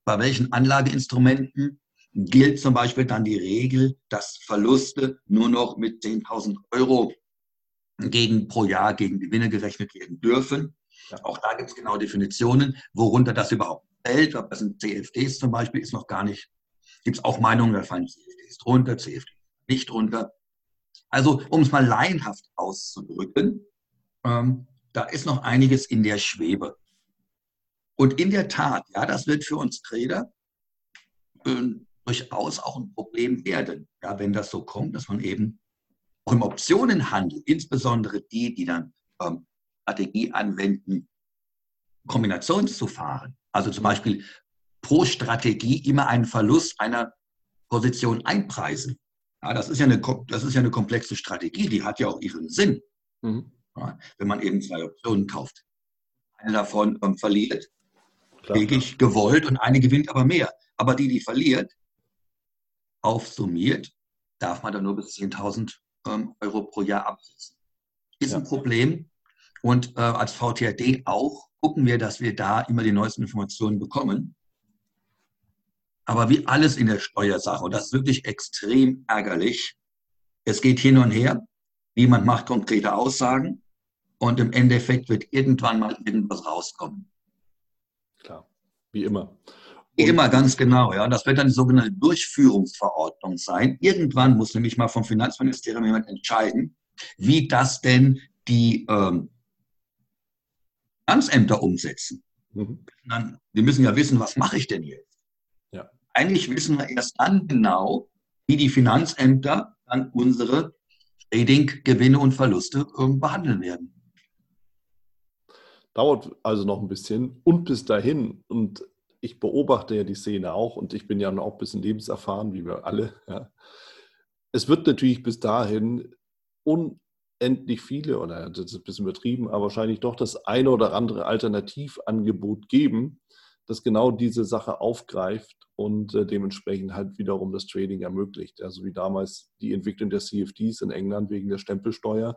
S2: bei welchen Anlageinstrumenten gilt zum Beispiel dann die Regel, dass Verluste nur noch mit 10.000 Euro gegen, pro Jahr gegen Gewinne gerechnet werden dürfen. Auch da gibt es genau Definitionen, worunter das überhaupt fällt. Das sind CFDs zum Beispiel, ist noch gar nicht, gibt es auch Meinungen, da fallen CFDs drunter, CFDs nicht drunter. Also, um es mal laienhaft auszudrücken, ähm, da ist noch einiges in der Schwebe. Und in der Tat, ja, das wird für uns Trader äh, durchaus auch ein Problem werden, ja, wenn das so kommt, dass man eben auch im Optionenhandel, insbesondere die, die dann ähm, Strategie anwenden, Kombinationen zu fahren, also zum Beispiel pro Strategie immer einen Verlust einer Position einpreisen. Ja, das, ist ja eine, das ist ja eine komplexe Strategie, die hat ja auch ihren Sinn. Mhm. Ja, wenn man eben zwei Optionen kauft. Eine davon ähm, verliert, wirklich gewollt und eine gewinnt aber mehr. Aber die, die verliert, aufsummiert, darf man dann nur bis 10.000 ähm, Euro pro Jahr absetzen. Ist ja. ein Problem. Und äh, als VTRD auch gucken wir, dass wir da immer die neuesten Informationen bekommen. Aber wie alles in der Steuersache, und das ist wirklich extrem ärgerlich, es geht hin und her, niemand macht konkrete Aussagen und im Endeffekt wird irgendwann mal irgendwas rauskommen.
S1: Klar, wie immer.
S2: Wie immer, ganz genau. Ja. Das wird dann die sogenannte Durchführungsverordnung sein. Irgendwann muss nämlich mal vom Finanzministerium jemand entscheiden, wie das denn die ähm, Finanzämter umsetzen. Mhm. Dann, wir müssen ja wissen, was mache ich denn jetzt? Ja. Eigentlich wissen wir erst dann genau, wie die Finanzämter dann unsere Trading-Gewinne und Verluste behandeln werden.
S1: Dauert also noch ein bisschen und bis dahin, und ich beobachte ja die Szene auch und ich bin ja auch ein bisschen lebenserfahren, wie wir alle. Ja. Es wird natürlich bis dahin un endlich viele, oder das ist ein bisschen übertrieben, aber wahrscheinlich doch das eine oder andere Alternativangebot geben, das genau diese Sache aufgreift und äh, dementsprechend halt wiederum das Trading ermöglicht. Also wie damals die Entwicklung der CFDs in England wegen der Stempelsteuer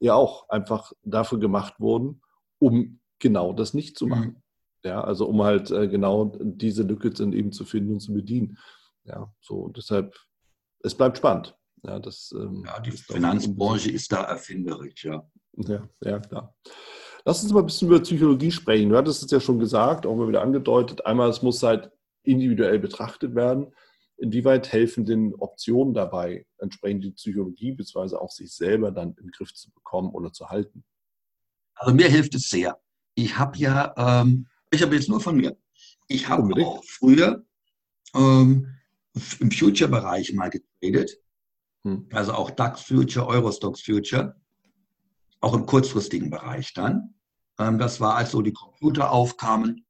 S1: ja auch einfach dafür gemacht wurden, um genau das nicht zu machen. Ja, also um halt äh, genau diese Lücke dann eben zu finden und zu bedienen. Ja, so deshalb, es bleibt spannend. Ja, das,
S2: ähm, ja die Finanzbranche ist da erfinderisch, ja.
S1: Ja, ja, klar. Lass uns mal ein bisschen über Psychologie sprechen. Du hattest es ja schon gesagt, auch mal wieder angedeutet. Einmal, es muss halt individuell betrachtet werden. Inwieweit helfen denn Optionen dabei, entsprechend die Psychologie bzw. auch sich selber dann im Griff zu bekommen oder zu halten?
S2: Also mir hilft es sehr. Ich habe ja, ähm, ich habe jetzt nur von mir. Ich habe auch früher ähm, im Future-Bereich mal getradet. Hm. Also auch DAX Future, Eurostox Future. Auch im kurzfristigen Bereich dann. Ähm, das war, als so die Computer aufkamen,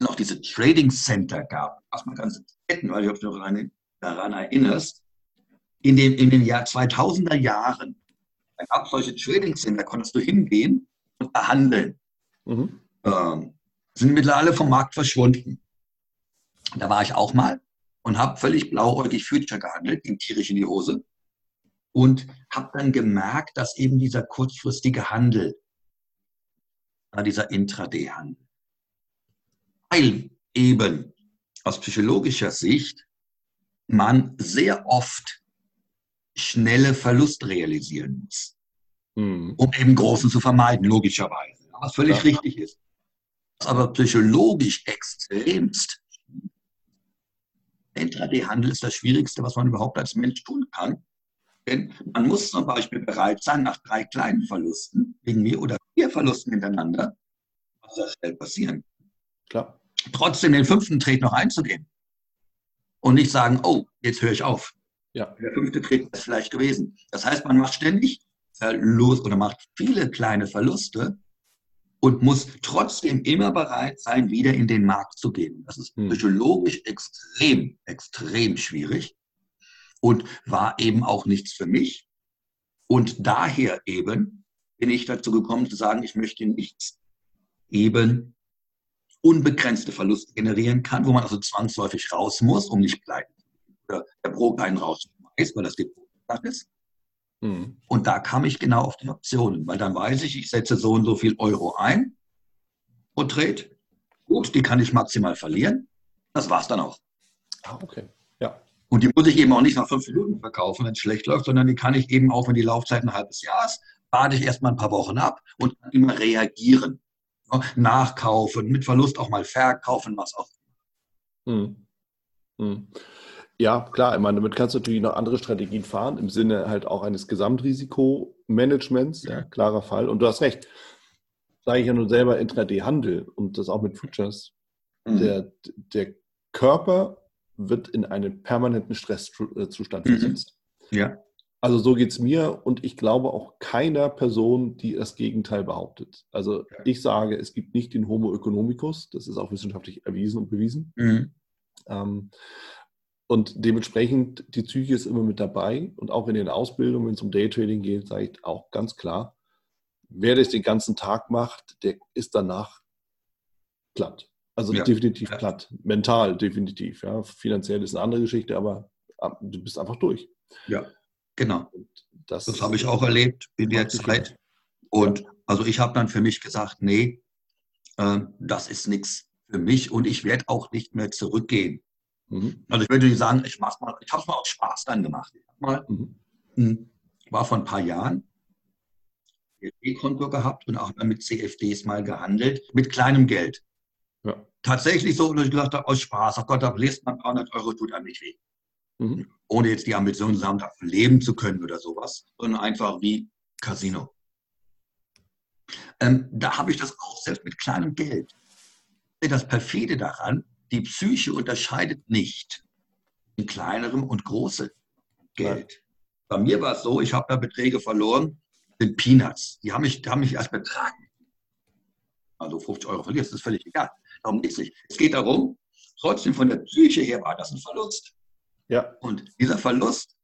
S2: noch diese Trading Center gab, was man ganz Ketten, weil ich ob du daran, daran erinnerst, in, dem, in den Jahr 2000er Jahren, da gab es solche Trading Center, konntest du hingehen und verhandeln. Mhm. Ähm, sind mittlerweile vom Markt verschwunden. Da war ich auch mal und habe völlig blauäugig Future gehandelt, ging tierisch in die Hose und habe dann gemerkt, dass eben dieser kurzfristige Handel, dieser Intraday-Handel, weil eben aus psychologischer Sicht man sehr oft schnelle Verlust realisieren muss, mhm. um eben großen zu vermeiden, logischerweise, was völlig ja. richtig ist. Was aber psychologisch extremst Intraday-Handel ist das Schwierigste, was man überhaupt als Mensch tun kann. Denn man muss zum Beispiel bereit sein, nach drei kleinen Verlusten, wegen mir oder vier Verlusten hintereinander, was da schnell passieren. Klar. Trotzdem den fünften Trade noch einzugehen. Und nicht sagen, oh, jetzt höre ich auf. Ja. Der fünfte Trade ist vielleicht gewesen. Das heißt, man macht ständig Verlust oder macht viele kleine Verluste und muss trotzdem immer bereit sein, wieder in den Markt zu gehen. Das ist hm. psychologisch extrem, extrem schwierig und war eben auch nichts für mich. Und daher eben bin ich dazu gekommen zu sagen, ich möchte nichts eben unbegrenzte Verluste generieren kann, wo man also zwangsläufig raus muss, um nicht pleiten oder der Broker einen rausschmeißt, weil das Depot ist. Mhm. Und da kam ich genau auf die Optionen, weil dann weiß ich, ich setze so und so viel Euro ein und Trade. Gut, die kann ich maximal verlieren. Das war's dann auch.
S1: Ah, okay. Ja.
S2: Und die muss ich eben auch nicht nach fünf Minuten verkaufen, wenn es schlecht läuft, sondern die kann ich eben auch, wenn die Laufzeit ein halbes Jahr ist, warte ich erstmal ein paar Wochen ab und kann immer reagieren. Nachkaufen, mit Verlust auch mal verkaufen, was auch. Hm.
S1: Hm. Ja, klar, ich meine, damit kannst du natürlich noch andere Strategien fahren, im Sinne halt auch eines Gesamtrisikomanagements, ja, klarer Fall. Und du hast recht, sage ich ja nun selber Intraday-Handel und das auch mit Futures. Mhm. Der, der Körper wird in einen permanenten Stresszustand mhm. versetzt.
S2: Ja.
S1: Also so geht es mir und ich glaube auch keiner Person, die das Gegenteil behauptet. Also ich sage, es gibt nicht den Homo economicus, das ist auch wissenschaftlich erwiesen und bewiesen. Mhm. Ähm, und dementsprechend, die Psyche ist immer mit dabei. Und auch in den Ausbildungen, wenn es um Daytrading geht, sage ich auch ganz klar, wer das den ganzen Tag macht, der ist danach platt. Also ja. definitiv ja. platt. Mental definitiv. Ja. Finanziell ist eine andere Geschichte, aber ah, du bist einfach durch.
S2: Ja, genau. Das, das habe ich auch erlebt in der Zeit. Und also ich habe dann für mich gesagt, nee, äh, das ist nichts für mich und ich werde auch nicht mehr zurückgehen. Mhm. Also ich würde sagen, ich mach's mal, ich habe es mal aus Spaß dann gemacht. Ich mal, mhm. Hm, war vor ein paar Jahren CFD-Konto gehabt und auch mit CFDs mal gehandelt, mit kleinem Geld. Ja. Tatsächlich so, dass ich gesagt habe, aus Spaß, ach Gott, da bläst man 300 Euro, tut einem nicht weh. Mhm. Ohne jetzt die Ambition zu haben, davon leben zu können oder sowas, sondern einfach wie Casino. Ähm, da habe ich das auch selbst mit kleinem Geld. Das perfide daran, die Psyche unterscheidet nicht in kleinerem und großem Geld. Bei mir war es so, ich habe da Beträge verloren, sind Peanuts. Die haben mich, die haben mich erst betragen. Also 50 Euro verlierst, das ist völlig egal. Darum geht es nicht. Es geht darum, trotzdem von der Psyche her war das ein Verlust. Ja. Und dieser Verlust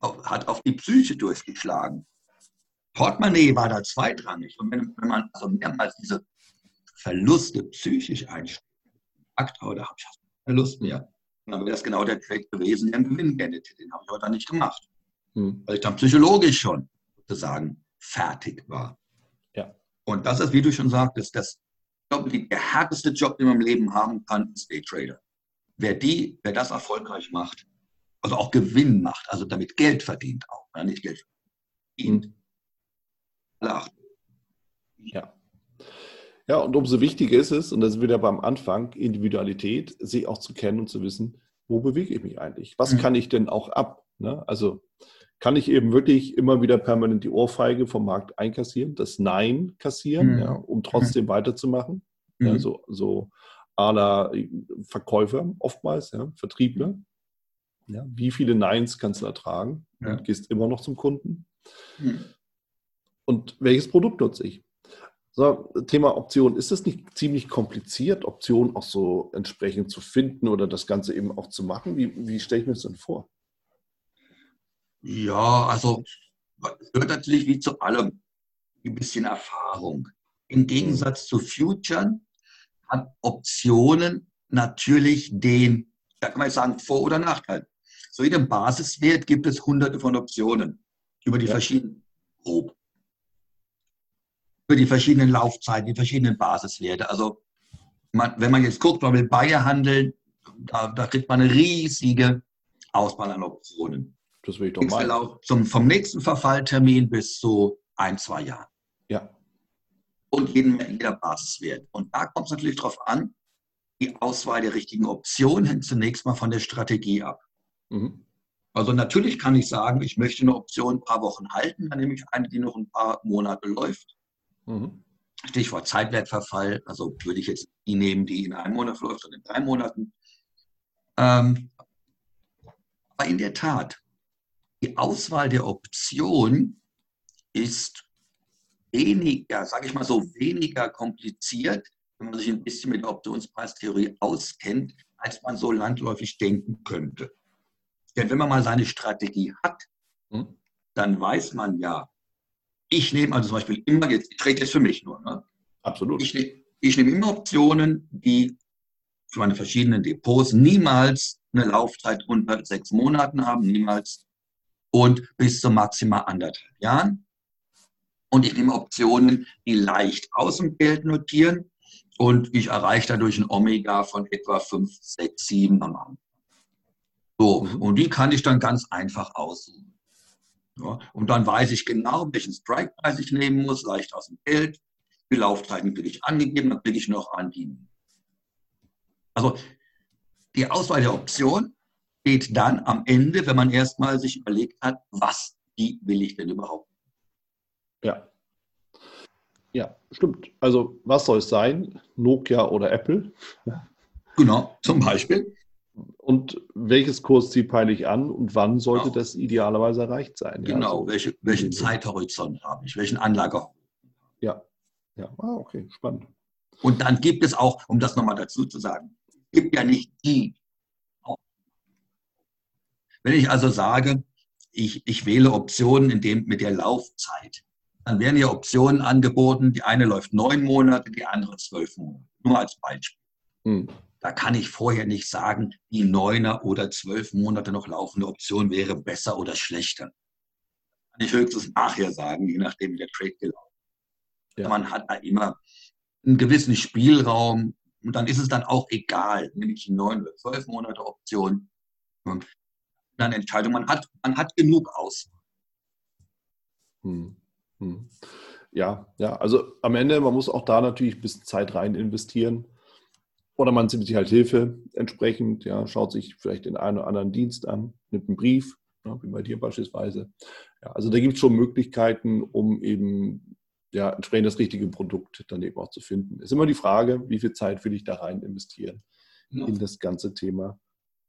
S2: hat auf die Psyche durchgeschlagen. Portemonnaie war da zweitrangig. Und wenn, wenn man also mehrmals diese Verluste psychisch einstellt, Akt, aber da habe ich keine Lust mehr. Und dann wäre das genau der Trade gewesen, der einen Gewinn geendet Den habe ich heute nicht gemacht. Hm. Weil ich dann psychologisch schon sozusagen fertig war. Ja. Und das ist, wie du schon sagtest, das, glaube, der härteste Job, den man im Leben haben kann, ist Daytrader. Wer die, wer das erfolgreich macht, also auch Gewinn macht, also damit Geld verdient auch, ja, nicht Geld verdient.
S1: Ja. Ja, und umso wichtiger ist es, und das ist wieder beim Anfang, Individualität, sich auch zu kennen und zu wissen, wo bewege ich mich eigentlich? Was mhm. kann ich denn auch ab? Ne? Also kann ich eben wirklich immer wieder permanent die Ohrfeige vom Markt einkassieren, das Nein kassieren, mhm. ja, um trotzdem mhm. weiterzumachen. Ja, mhm. so, so la Verkäufer oftmals, ja, Vertriebler. Ja, wie viele Neins kannst du ertragen? Ja. Und gehst immer noch zum Kunden. Mhm. Und welches Produkt nutze ich? So, Thema Option, ist es nicht ziemlich kompliziert, Optionen auch so entsprechend zu finden oder das Ganze eben auch zu machen? Wie, wie stelle ich mir das denn vor?
S2: Ja, also es gehört natürlich wie zu allem ein bisschen Erfahrung. Im Gegensatz zu Futuren hat Optionen natürlich den, da kann man sagen, Vor- oder Nachteil. So jedem Basiswert gibt es hunderte von Optionen über die ja. verschiedenen grob für die verschiedenen Laufzeiten, die verschiedenen Basiswerte. Also man, wenn man jetzt guckt, man will Bayer handeln, da, da, kriegt man eine riesige Auswahl an Optionen. Das will ich doch mal. Zum, vom nächsten Verfalltermin bis zu ein, zwei Jahren.
S1: Ja.
S2: Und jeden, jeder Basiswert. Und da kommt es natürlich darauf an, die Auswahl der richtigen Option hängt zunächst mal von der Strategie ab. Mhm. Also natürlich kann ich sagen, ich möchte eine Option ein paar Wochen halten, dann nehme ich eine, die noch ein paar Monate läuft. Mhm. Stichwort Zeitwertverfall, also würde ich jetzt die nehmen, die in einem Monat läuft und in drei Monaten. Ähm, aber in der Tat, die Auswahl der Option ist weniger, sage ich mal so, weniger kompliziert, wenn man sich ein bisschen mit der Optionspreistheorie auskennt, als man so landläufig denken könnte. Denn wenn man mal seine Strategie hat, hm. dann weiß man ja, ich nehme also zum Beispiel immer, jetzt, ich trete jetzt für mich nur. Ne?
S1: Absolut.
S2: Ich, ich nehme immer Optionen, die für meine verschiedenen Depots niemals eine Laufzeit unter sechs Monaten haben, niemals. Und bis zu maximal anderthalb Jahren. Und ich nehme Optionen, die leicht aus dem Geld notieren. Und ich erreiche dadurch ein Omega von etwa 5, 6, 7 am Anfang. So, mhm. und die kann ich dann ganz einfach aussuchen. Ja, und dann weiß ich genau, welchen Strike-Preis ich nehmen muss, leicht aus dem Geld. Die Laufzeiten kriege ich angegeben, dann kriege ich noch an die. Also die Auswahl der Option steht dann am Ende, wenn man erstmal sich überlegt hat, was die will ich denn überhaupt.
S1: Ja. Ja, stimmt. Also was soll es sein? Nokia oder Apple?
S2: Genau, zum Beispiel.
S1: Und welches Kursziel peile ich an und wann sollte genau. das idealerweise erreicht sein?
S2: Genau, ja, also, welche, welchen Zeithorizont habe ich, welchen Anlager?
S1: Ja, ja, ah, okay, spannend.
S2: Und dann gibt es auch, um das nochmal dazu zu sagen, gibt ja nicht die. Wenn ich also sage, ich, ich wähle Optionen in dem, mit der Laufzeit, dann werden ja Optionen angeboten, die eine läuft neun Monate, die andere zwölf Monate. Nur als Beispiel. Hm. Da kann ich vorher nicht sagen, die neuner oder zwölf Monate noch laufende Option wäre besser oder schlechter. Kann ich höchstens nachher sagen, je nachdem, wie der Trade gelaufen ist. Ja. Man hat da immer einen gewissen Spielraum und dann ist es dann auch egal, nämlich die neun oder zwölf Monate Option. Dann Entscheidung, man hat, man hat genug aus.
S1: Hm. Hm. Ja, ja, also am Ende, man muss auch da natürlich ein bisschen Zeit rein investieren. Oder man nimmt sich halt Hilfe entsprechend, ja, schaut sich vielleicht den einen oder anderen Dienst an, nimmt einen Brief, ja, wie bei dir beispielsweise. Ja, also da gibt es schon Möglichkeiten, um eben ja, entsprechend das richtige Produkt dann eben auch zu finden. Ist immer die Frage, wie viel Zeit will ich da rein investieren ja. in das ganze Thema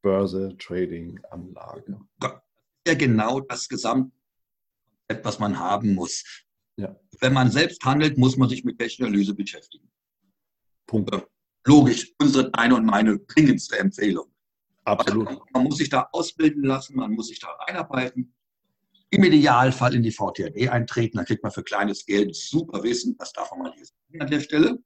S1: Börse, Trading, Anlage.
S2: Ja, genau das Gesamtkonzept, was man haben muss. Ja. Wenn man selbst handelt, muss man sich mit Technologie beschäftigen. Punkt logisch unsere, deine und meine dringendste Empfehlung.
S1: Absolut.
S2: Man, man, muss sich da ausbilden lassen, man muss sich da einarbeiten. Im Idealfall in die VTRD eintreten, dann kriegt man für kleines Geld super Wissen. Das darf man mal hier sagen an der Stelle.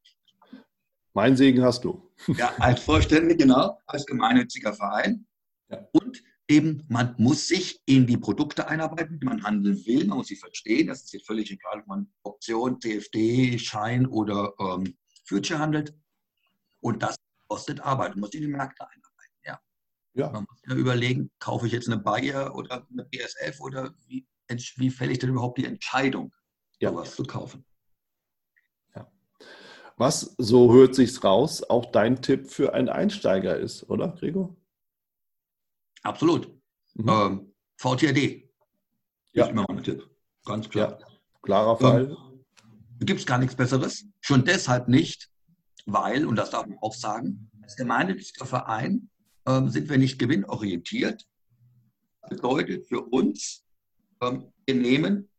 S1: Mein Segen hast du.
S2: Ja, als Vorständig, genau, als gemeinnütziger Verein. Ja. Und eben, man muss sich in die Produkte einarbeiten, die man handeln will. Man muss sie verstehen. Das ist jetzt völlig egal, ob man Option, TFD, Schein oder ähm, Future handelt. Und das kostet Arbeit. Du musst in die Märkte einarbeiten. Ja. ja. Man muss ja überlegen, kaufe ich jetzt eine Bayer oder eine BSF oder wie, wie fälle ich denn überhaupt die Entscheidung, ja. sowas zu kaufen?
S1: Ja. Was, so hört sich's raus, auch dein Tipp für einen Einsteiger ist, oder, Gregor?
S2: Absolut. Mhm. Ähm, VTRD ja. ist immer mein Tipp. Ganz klar. Ja.
S1: Klarer Fall.
S2: Ähm, Gibt es gar nichts Besseres. Schon deshalb nicht, weil, und das darf man auch sagen, als gemeinnütziger Verein ähm, sind wir nicht gewinnorientiert. Das bedeutet für uns, ähm, wir nehmen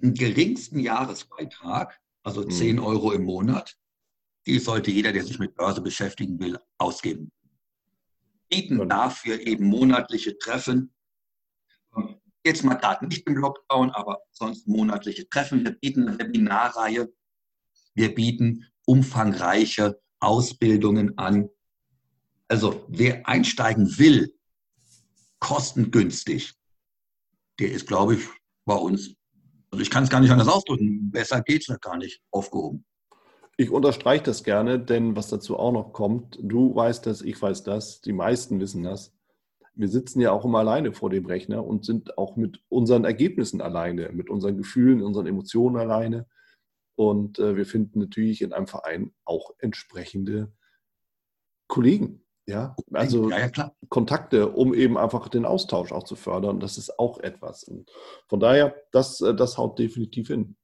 S2: einen geringsten Jahresbeitrag, also 10 mhm. Euro im Monat. Die sollte jeder, der sich mit Börse beschäftigen will, ausgeben. Bieten dafür eben monatliche Treffen. Jetzt mal gerade nicht im Lockdown, aber sonst monatliche Treffen. Wir bieten eine Webinarreihe. Wir bieten umfangreiche Ausbildungen an. Also wer einsteigen will, kostengünstig, der ist, glaube ich, bei uns, also ich kann es gar nicht anders ausdrücken, besser geht es gar nicht aufgehoben.
S1: Ich unterstreiche das gerne, denn was dazu auch noch kommt, du weißt das, ich weiß das, die meisten wissen das. Wir sitzen ja auch immer alleine vor dem Rechner und sind auch mit unseren Ergebnissen alleine, mit unseren Gefühlen, unseren Emotionen alleine. Und äh, wir finden natürlich in einem Verein auch entsprechende Kollegen. Ja, also ja, ja, Kontakte, um eben einfach den Austausch auch zu fördern. Das ist auch etwas. Und von daher, das, äh, das haut definitiv hin.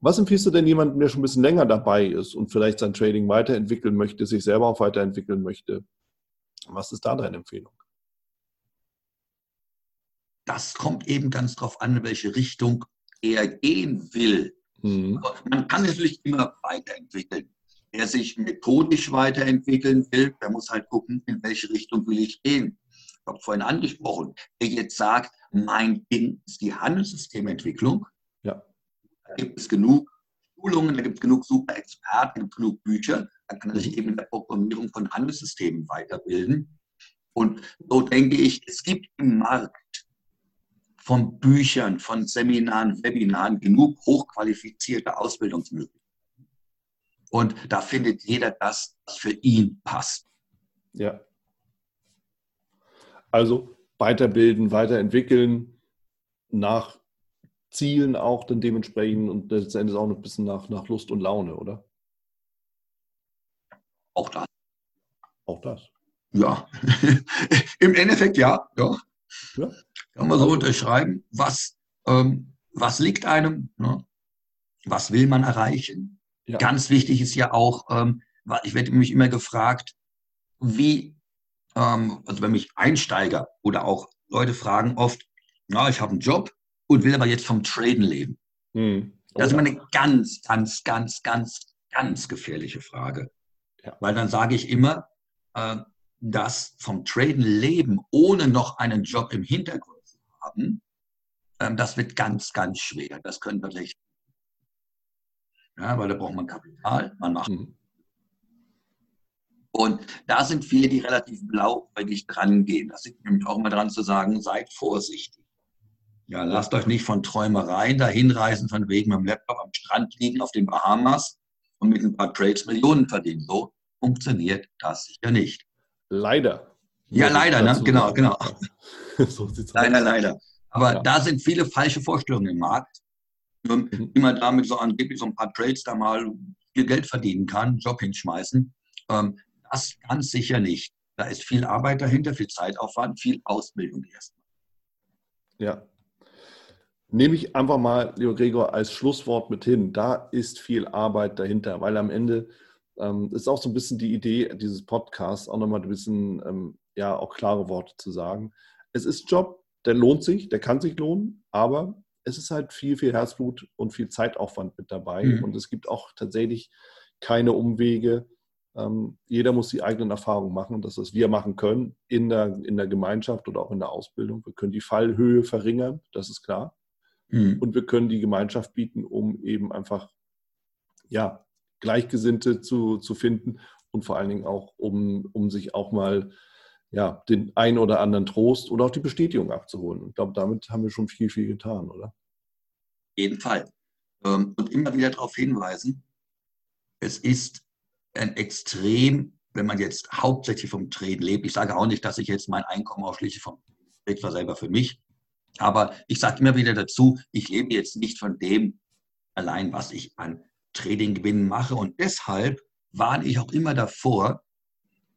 S1: Was empfiehlst du denn jemandem, der schon ein bisschen länger dabei ist und vielleicht sein Trading weiterentwickeln möchte, sich selber auch weiterentwickeln möchte? Was ist da deine Empfehlung?
S2: Das kommt eben ganz darauf an, in welche Richtung er gehen will. Mhm. Man kann natürlich immer weiterentwickeln. Wer sich methodisch weiterentwickeln will, der muss halt gucken, in welche Richtung will ich gehen. Ich habe vorhin angesprochen, wer jetzt sagt, mein Ding ist die Handelssystementwicklung, ja. da gibt es genug Schulungen, da gibt es genug super Experten, da gibt es genug Bücher, da kann er sich eben in der Programmierung von Handelssystemen weiterbilden. Und so denke ich, es gibt im Markt von Büchern, von Seminaren, Webinaren genug hochqualifizierte Ausbildungsmöglichkeiten. Und da findet jeder das, was für ihn passt.
S1: Ja. Also weiterbilden, weiterentwickeln, nach Zielen auch dann dementsprechend und letztendlich auch noch ein bisschen nach, nach Lust und Laune, oder?
S2: Auch das.
S1: Auch das.
S2: Ja. Im Endeffekt ja. ja. ja. Kann man so unterschreiben, was, ähm, was liegt einem, ne? was will man erreichen. Ja. Ganz wichtig ist ja auch, ähm, ich werde mich immer gefragt, wie, ähm, also wenn mich Einsteiger oder auch Leute fragen oft, na, ich habe einen Job und will aber jetzt vom Traden leben. Hm. Oh, das ist immer eine ganz, ganz, ganz, ganz, ganz gefährliche Frage. Ja. Weil dann sage ich immer, äh, dass vom Traden leben, ohne noch einen Job im Hintergrund haben, ähm, das wird ganz, ganz schwer. Das können wirklich. Ja, weil da braucht man Kapital, man macht. Mhm. Und da sind viele, die relativ blauäugig dran gehen. Das ist nämlich auch immer dran zu sagen, seid vorsichtig. Ja, lasst euch nicht von Träumereien dahin reisen, von wegen mit dem Laptop am Strand liegen auf den Bahamas und mit ein paar Trades Millionen verdienen. So funktioniert das sicher nicht.
S1: Leider.
S2: Ja, leider, ne? genau, genau. so leider, aus. leider. Aber ja. da sind viele falsche Vorstellungen im Markt. Mhm. Wie man damit so angeblich so ein paar Trades da mal viel Geld verdienen kann, Job hinschmeißen. Ähm, das ganz sicher nicht. Da ist viel Arbeit dahinter, viel Zeitaufwand, viel Ausbildung erstmal.
S1: Ja. Nehme ich einfach mal, lieber Gregor, als Schlusswort mit hin. Da ist viel Arbeit dahinter, weil am Ende ähm, ist auch so ein bisschen die Idee dieses Podcasts, auch nochmal ein bisschen, ähm, ja, auch klare Worte zu sagen. Es ist Job, der lohnt sich, der kann sich lohnen, aber es ist halt viel, viel Herzblut und viel Zeitaufwand mit dabei. Mhm. Und es gibt auch tatsächlich keine Umwege. Ähm, jeder muss die eigenen Erfahrungen machen. Und das, was wir machen können in der, in der Gemeinschaft oder auch in der Ausbildung. Wir können die Fallhöhe verringern, das ist klar. Mhm. Und wir können die Gemeinschaft bieten, um eben einfach ja, Gleichgesinnte zu, zu finden und vor allen Dingen auch, um, um sich auch mal ja, den ein oder anderen Trost oder auch die Bestätigung abzuholen. Ich glaube, damit haben wir schon viel, viel getan, oder?
S2: Jeden Fall. Ähm, und immer wieder darauf hinweisen, es ist ein extrem, wenn man jetzt hauptsächlich vom Trade lebt. Ich sage auch nicht, dass ich jetzt mein Einkommen ausschließlich vom Trade war selber für mich. Aber ich sage immer wieder dazu, ich lebe jetzt nicht von dem allein, was ich an Trading-Gewinnen mache. Und deshalb warne ich auch immer davor,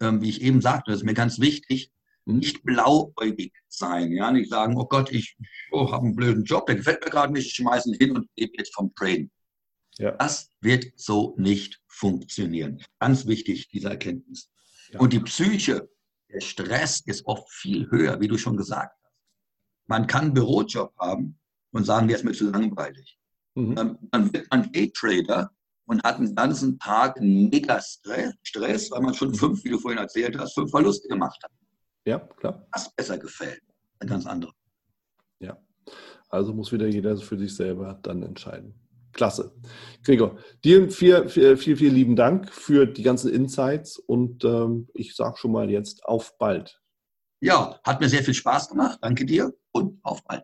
S2: ähm, wie ich eben sagte, das ist mir ganz wichtig, nicht blauäugig sein. Ja, nicht sagen, oh Gott, ich oh, habe einen blöden Job, der gefällt mir gerade nicht, ich schmeiße ihn hin und lebe jetzt vom Traden. Ja. Das wird so nicht funktionieren. Ganz wichtig, diese Erkenntnis. Ja. Und die Psyche, der Stress ist oft viel höher, wie du schon gesagt hast. Man kann einen Bürojob haben und sagen, der ist mir zu langweilig. Mhm. Dann, dann wird man Daytrader und hat den ganzen Tag mega Stress, weil man schon fünf, wie du vorhin erzählt hast, fünf Verluste gemacht hat.
S1: Ja, klar.
S2: Was besser gefällt, ein ganz andere.
S1: Ja, also muss wieder jeder für sich selber dann entscheiden. Klasse. Gregor, dir viel, viel, viel, viel lieben Dank für die ganzen Insights und ähm, ich sage schon mal jetzt auf bald.
S2: Ja, hat mir sehr viel Spaß gemacht. Danke dir und auf bald.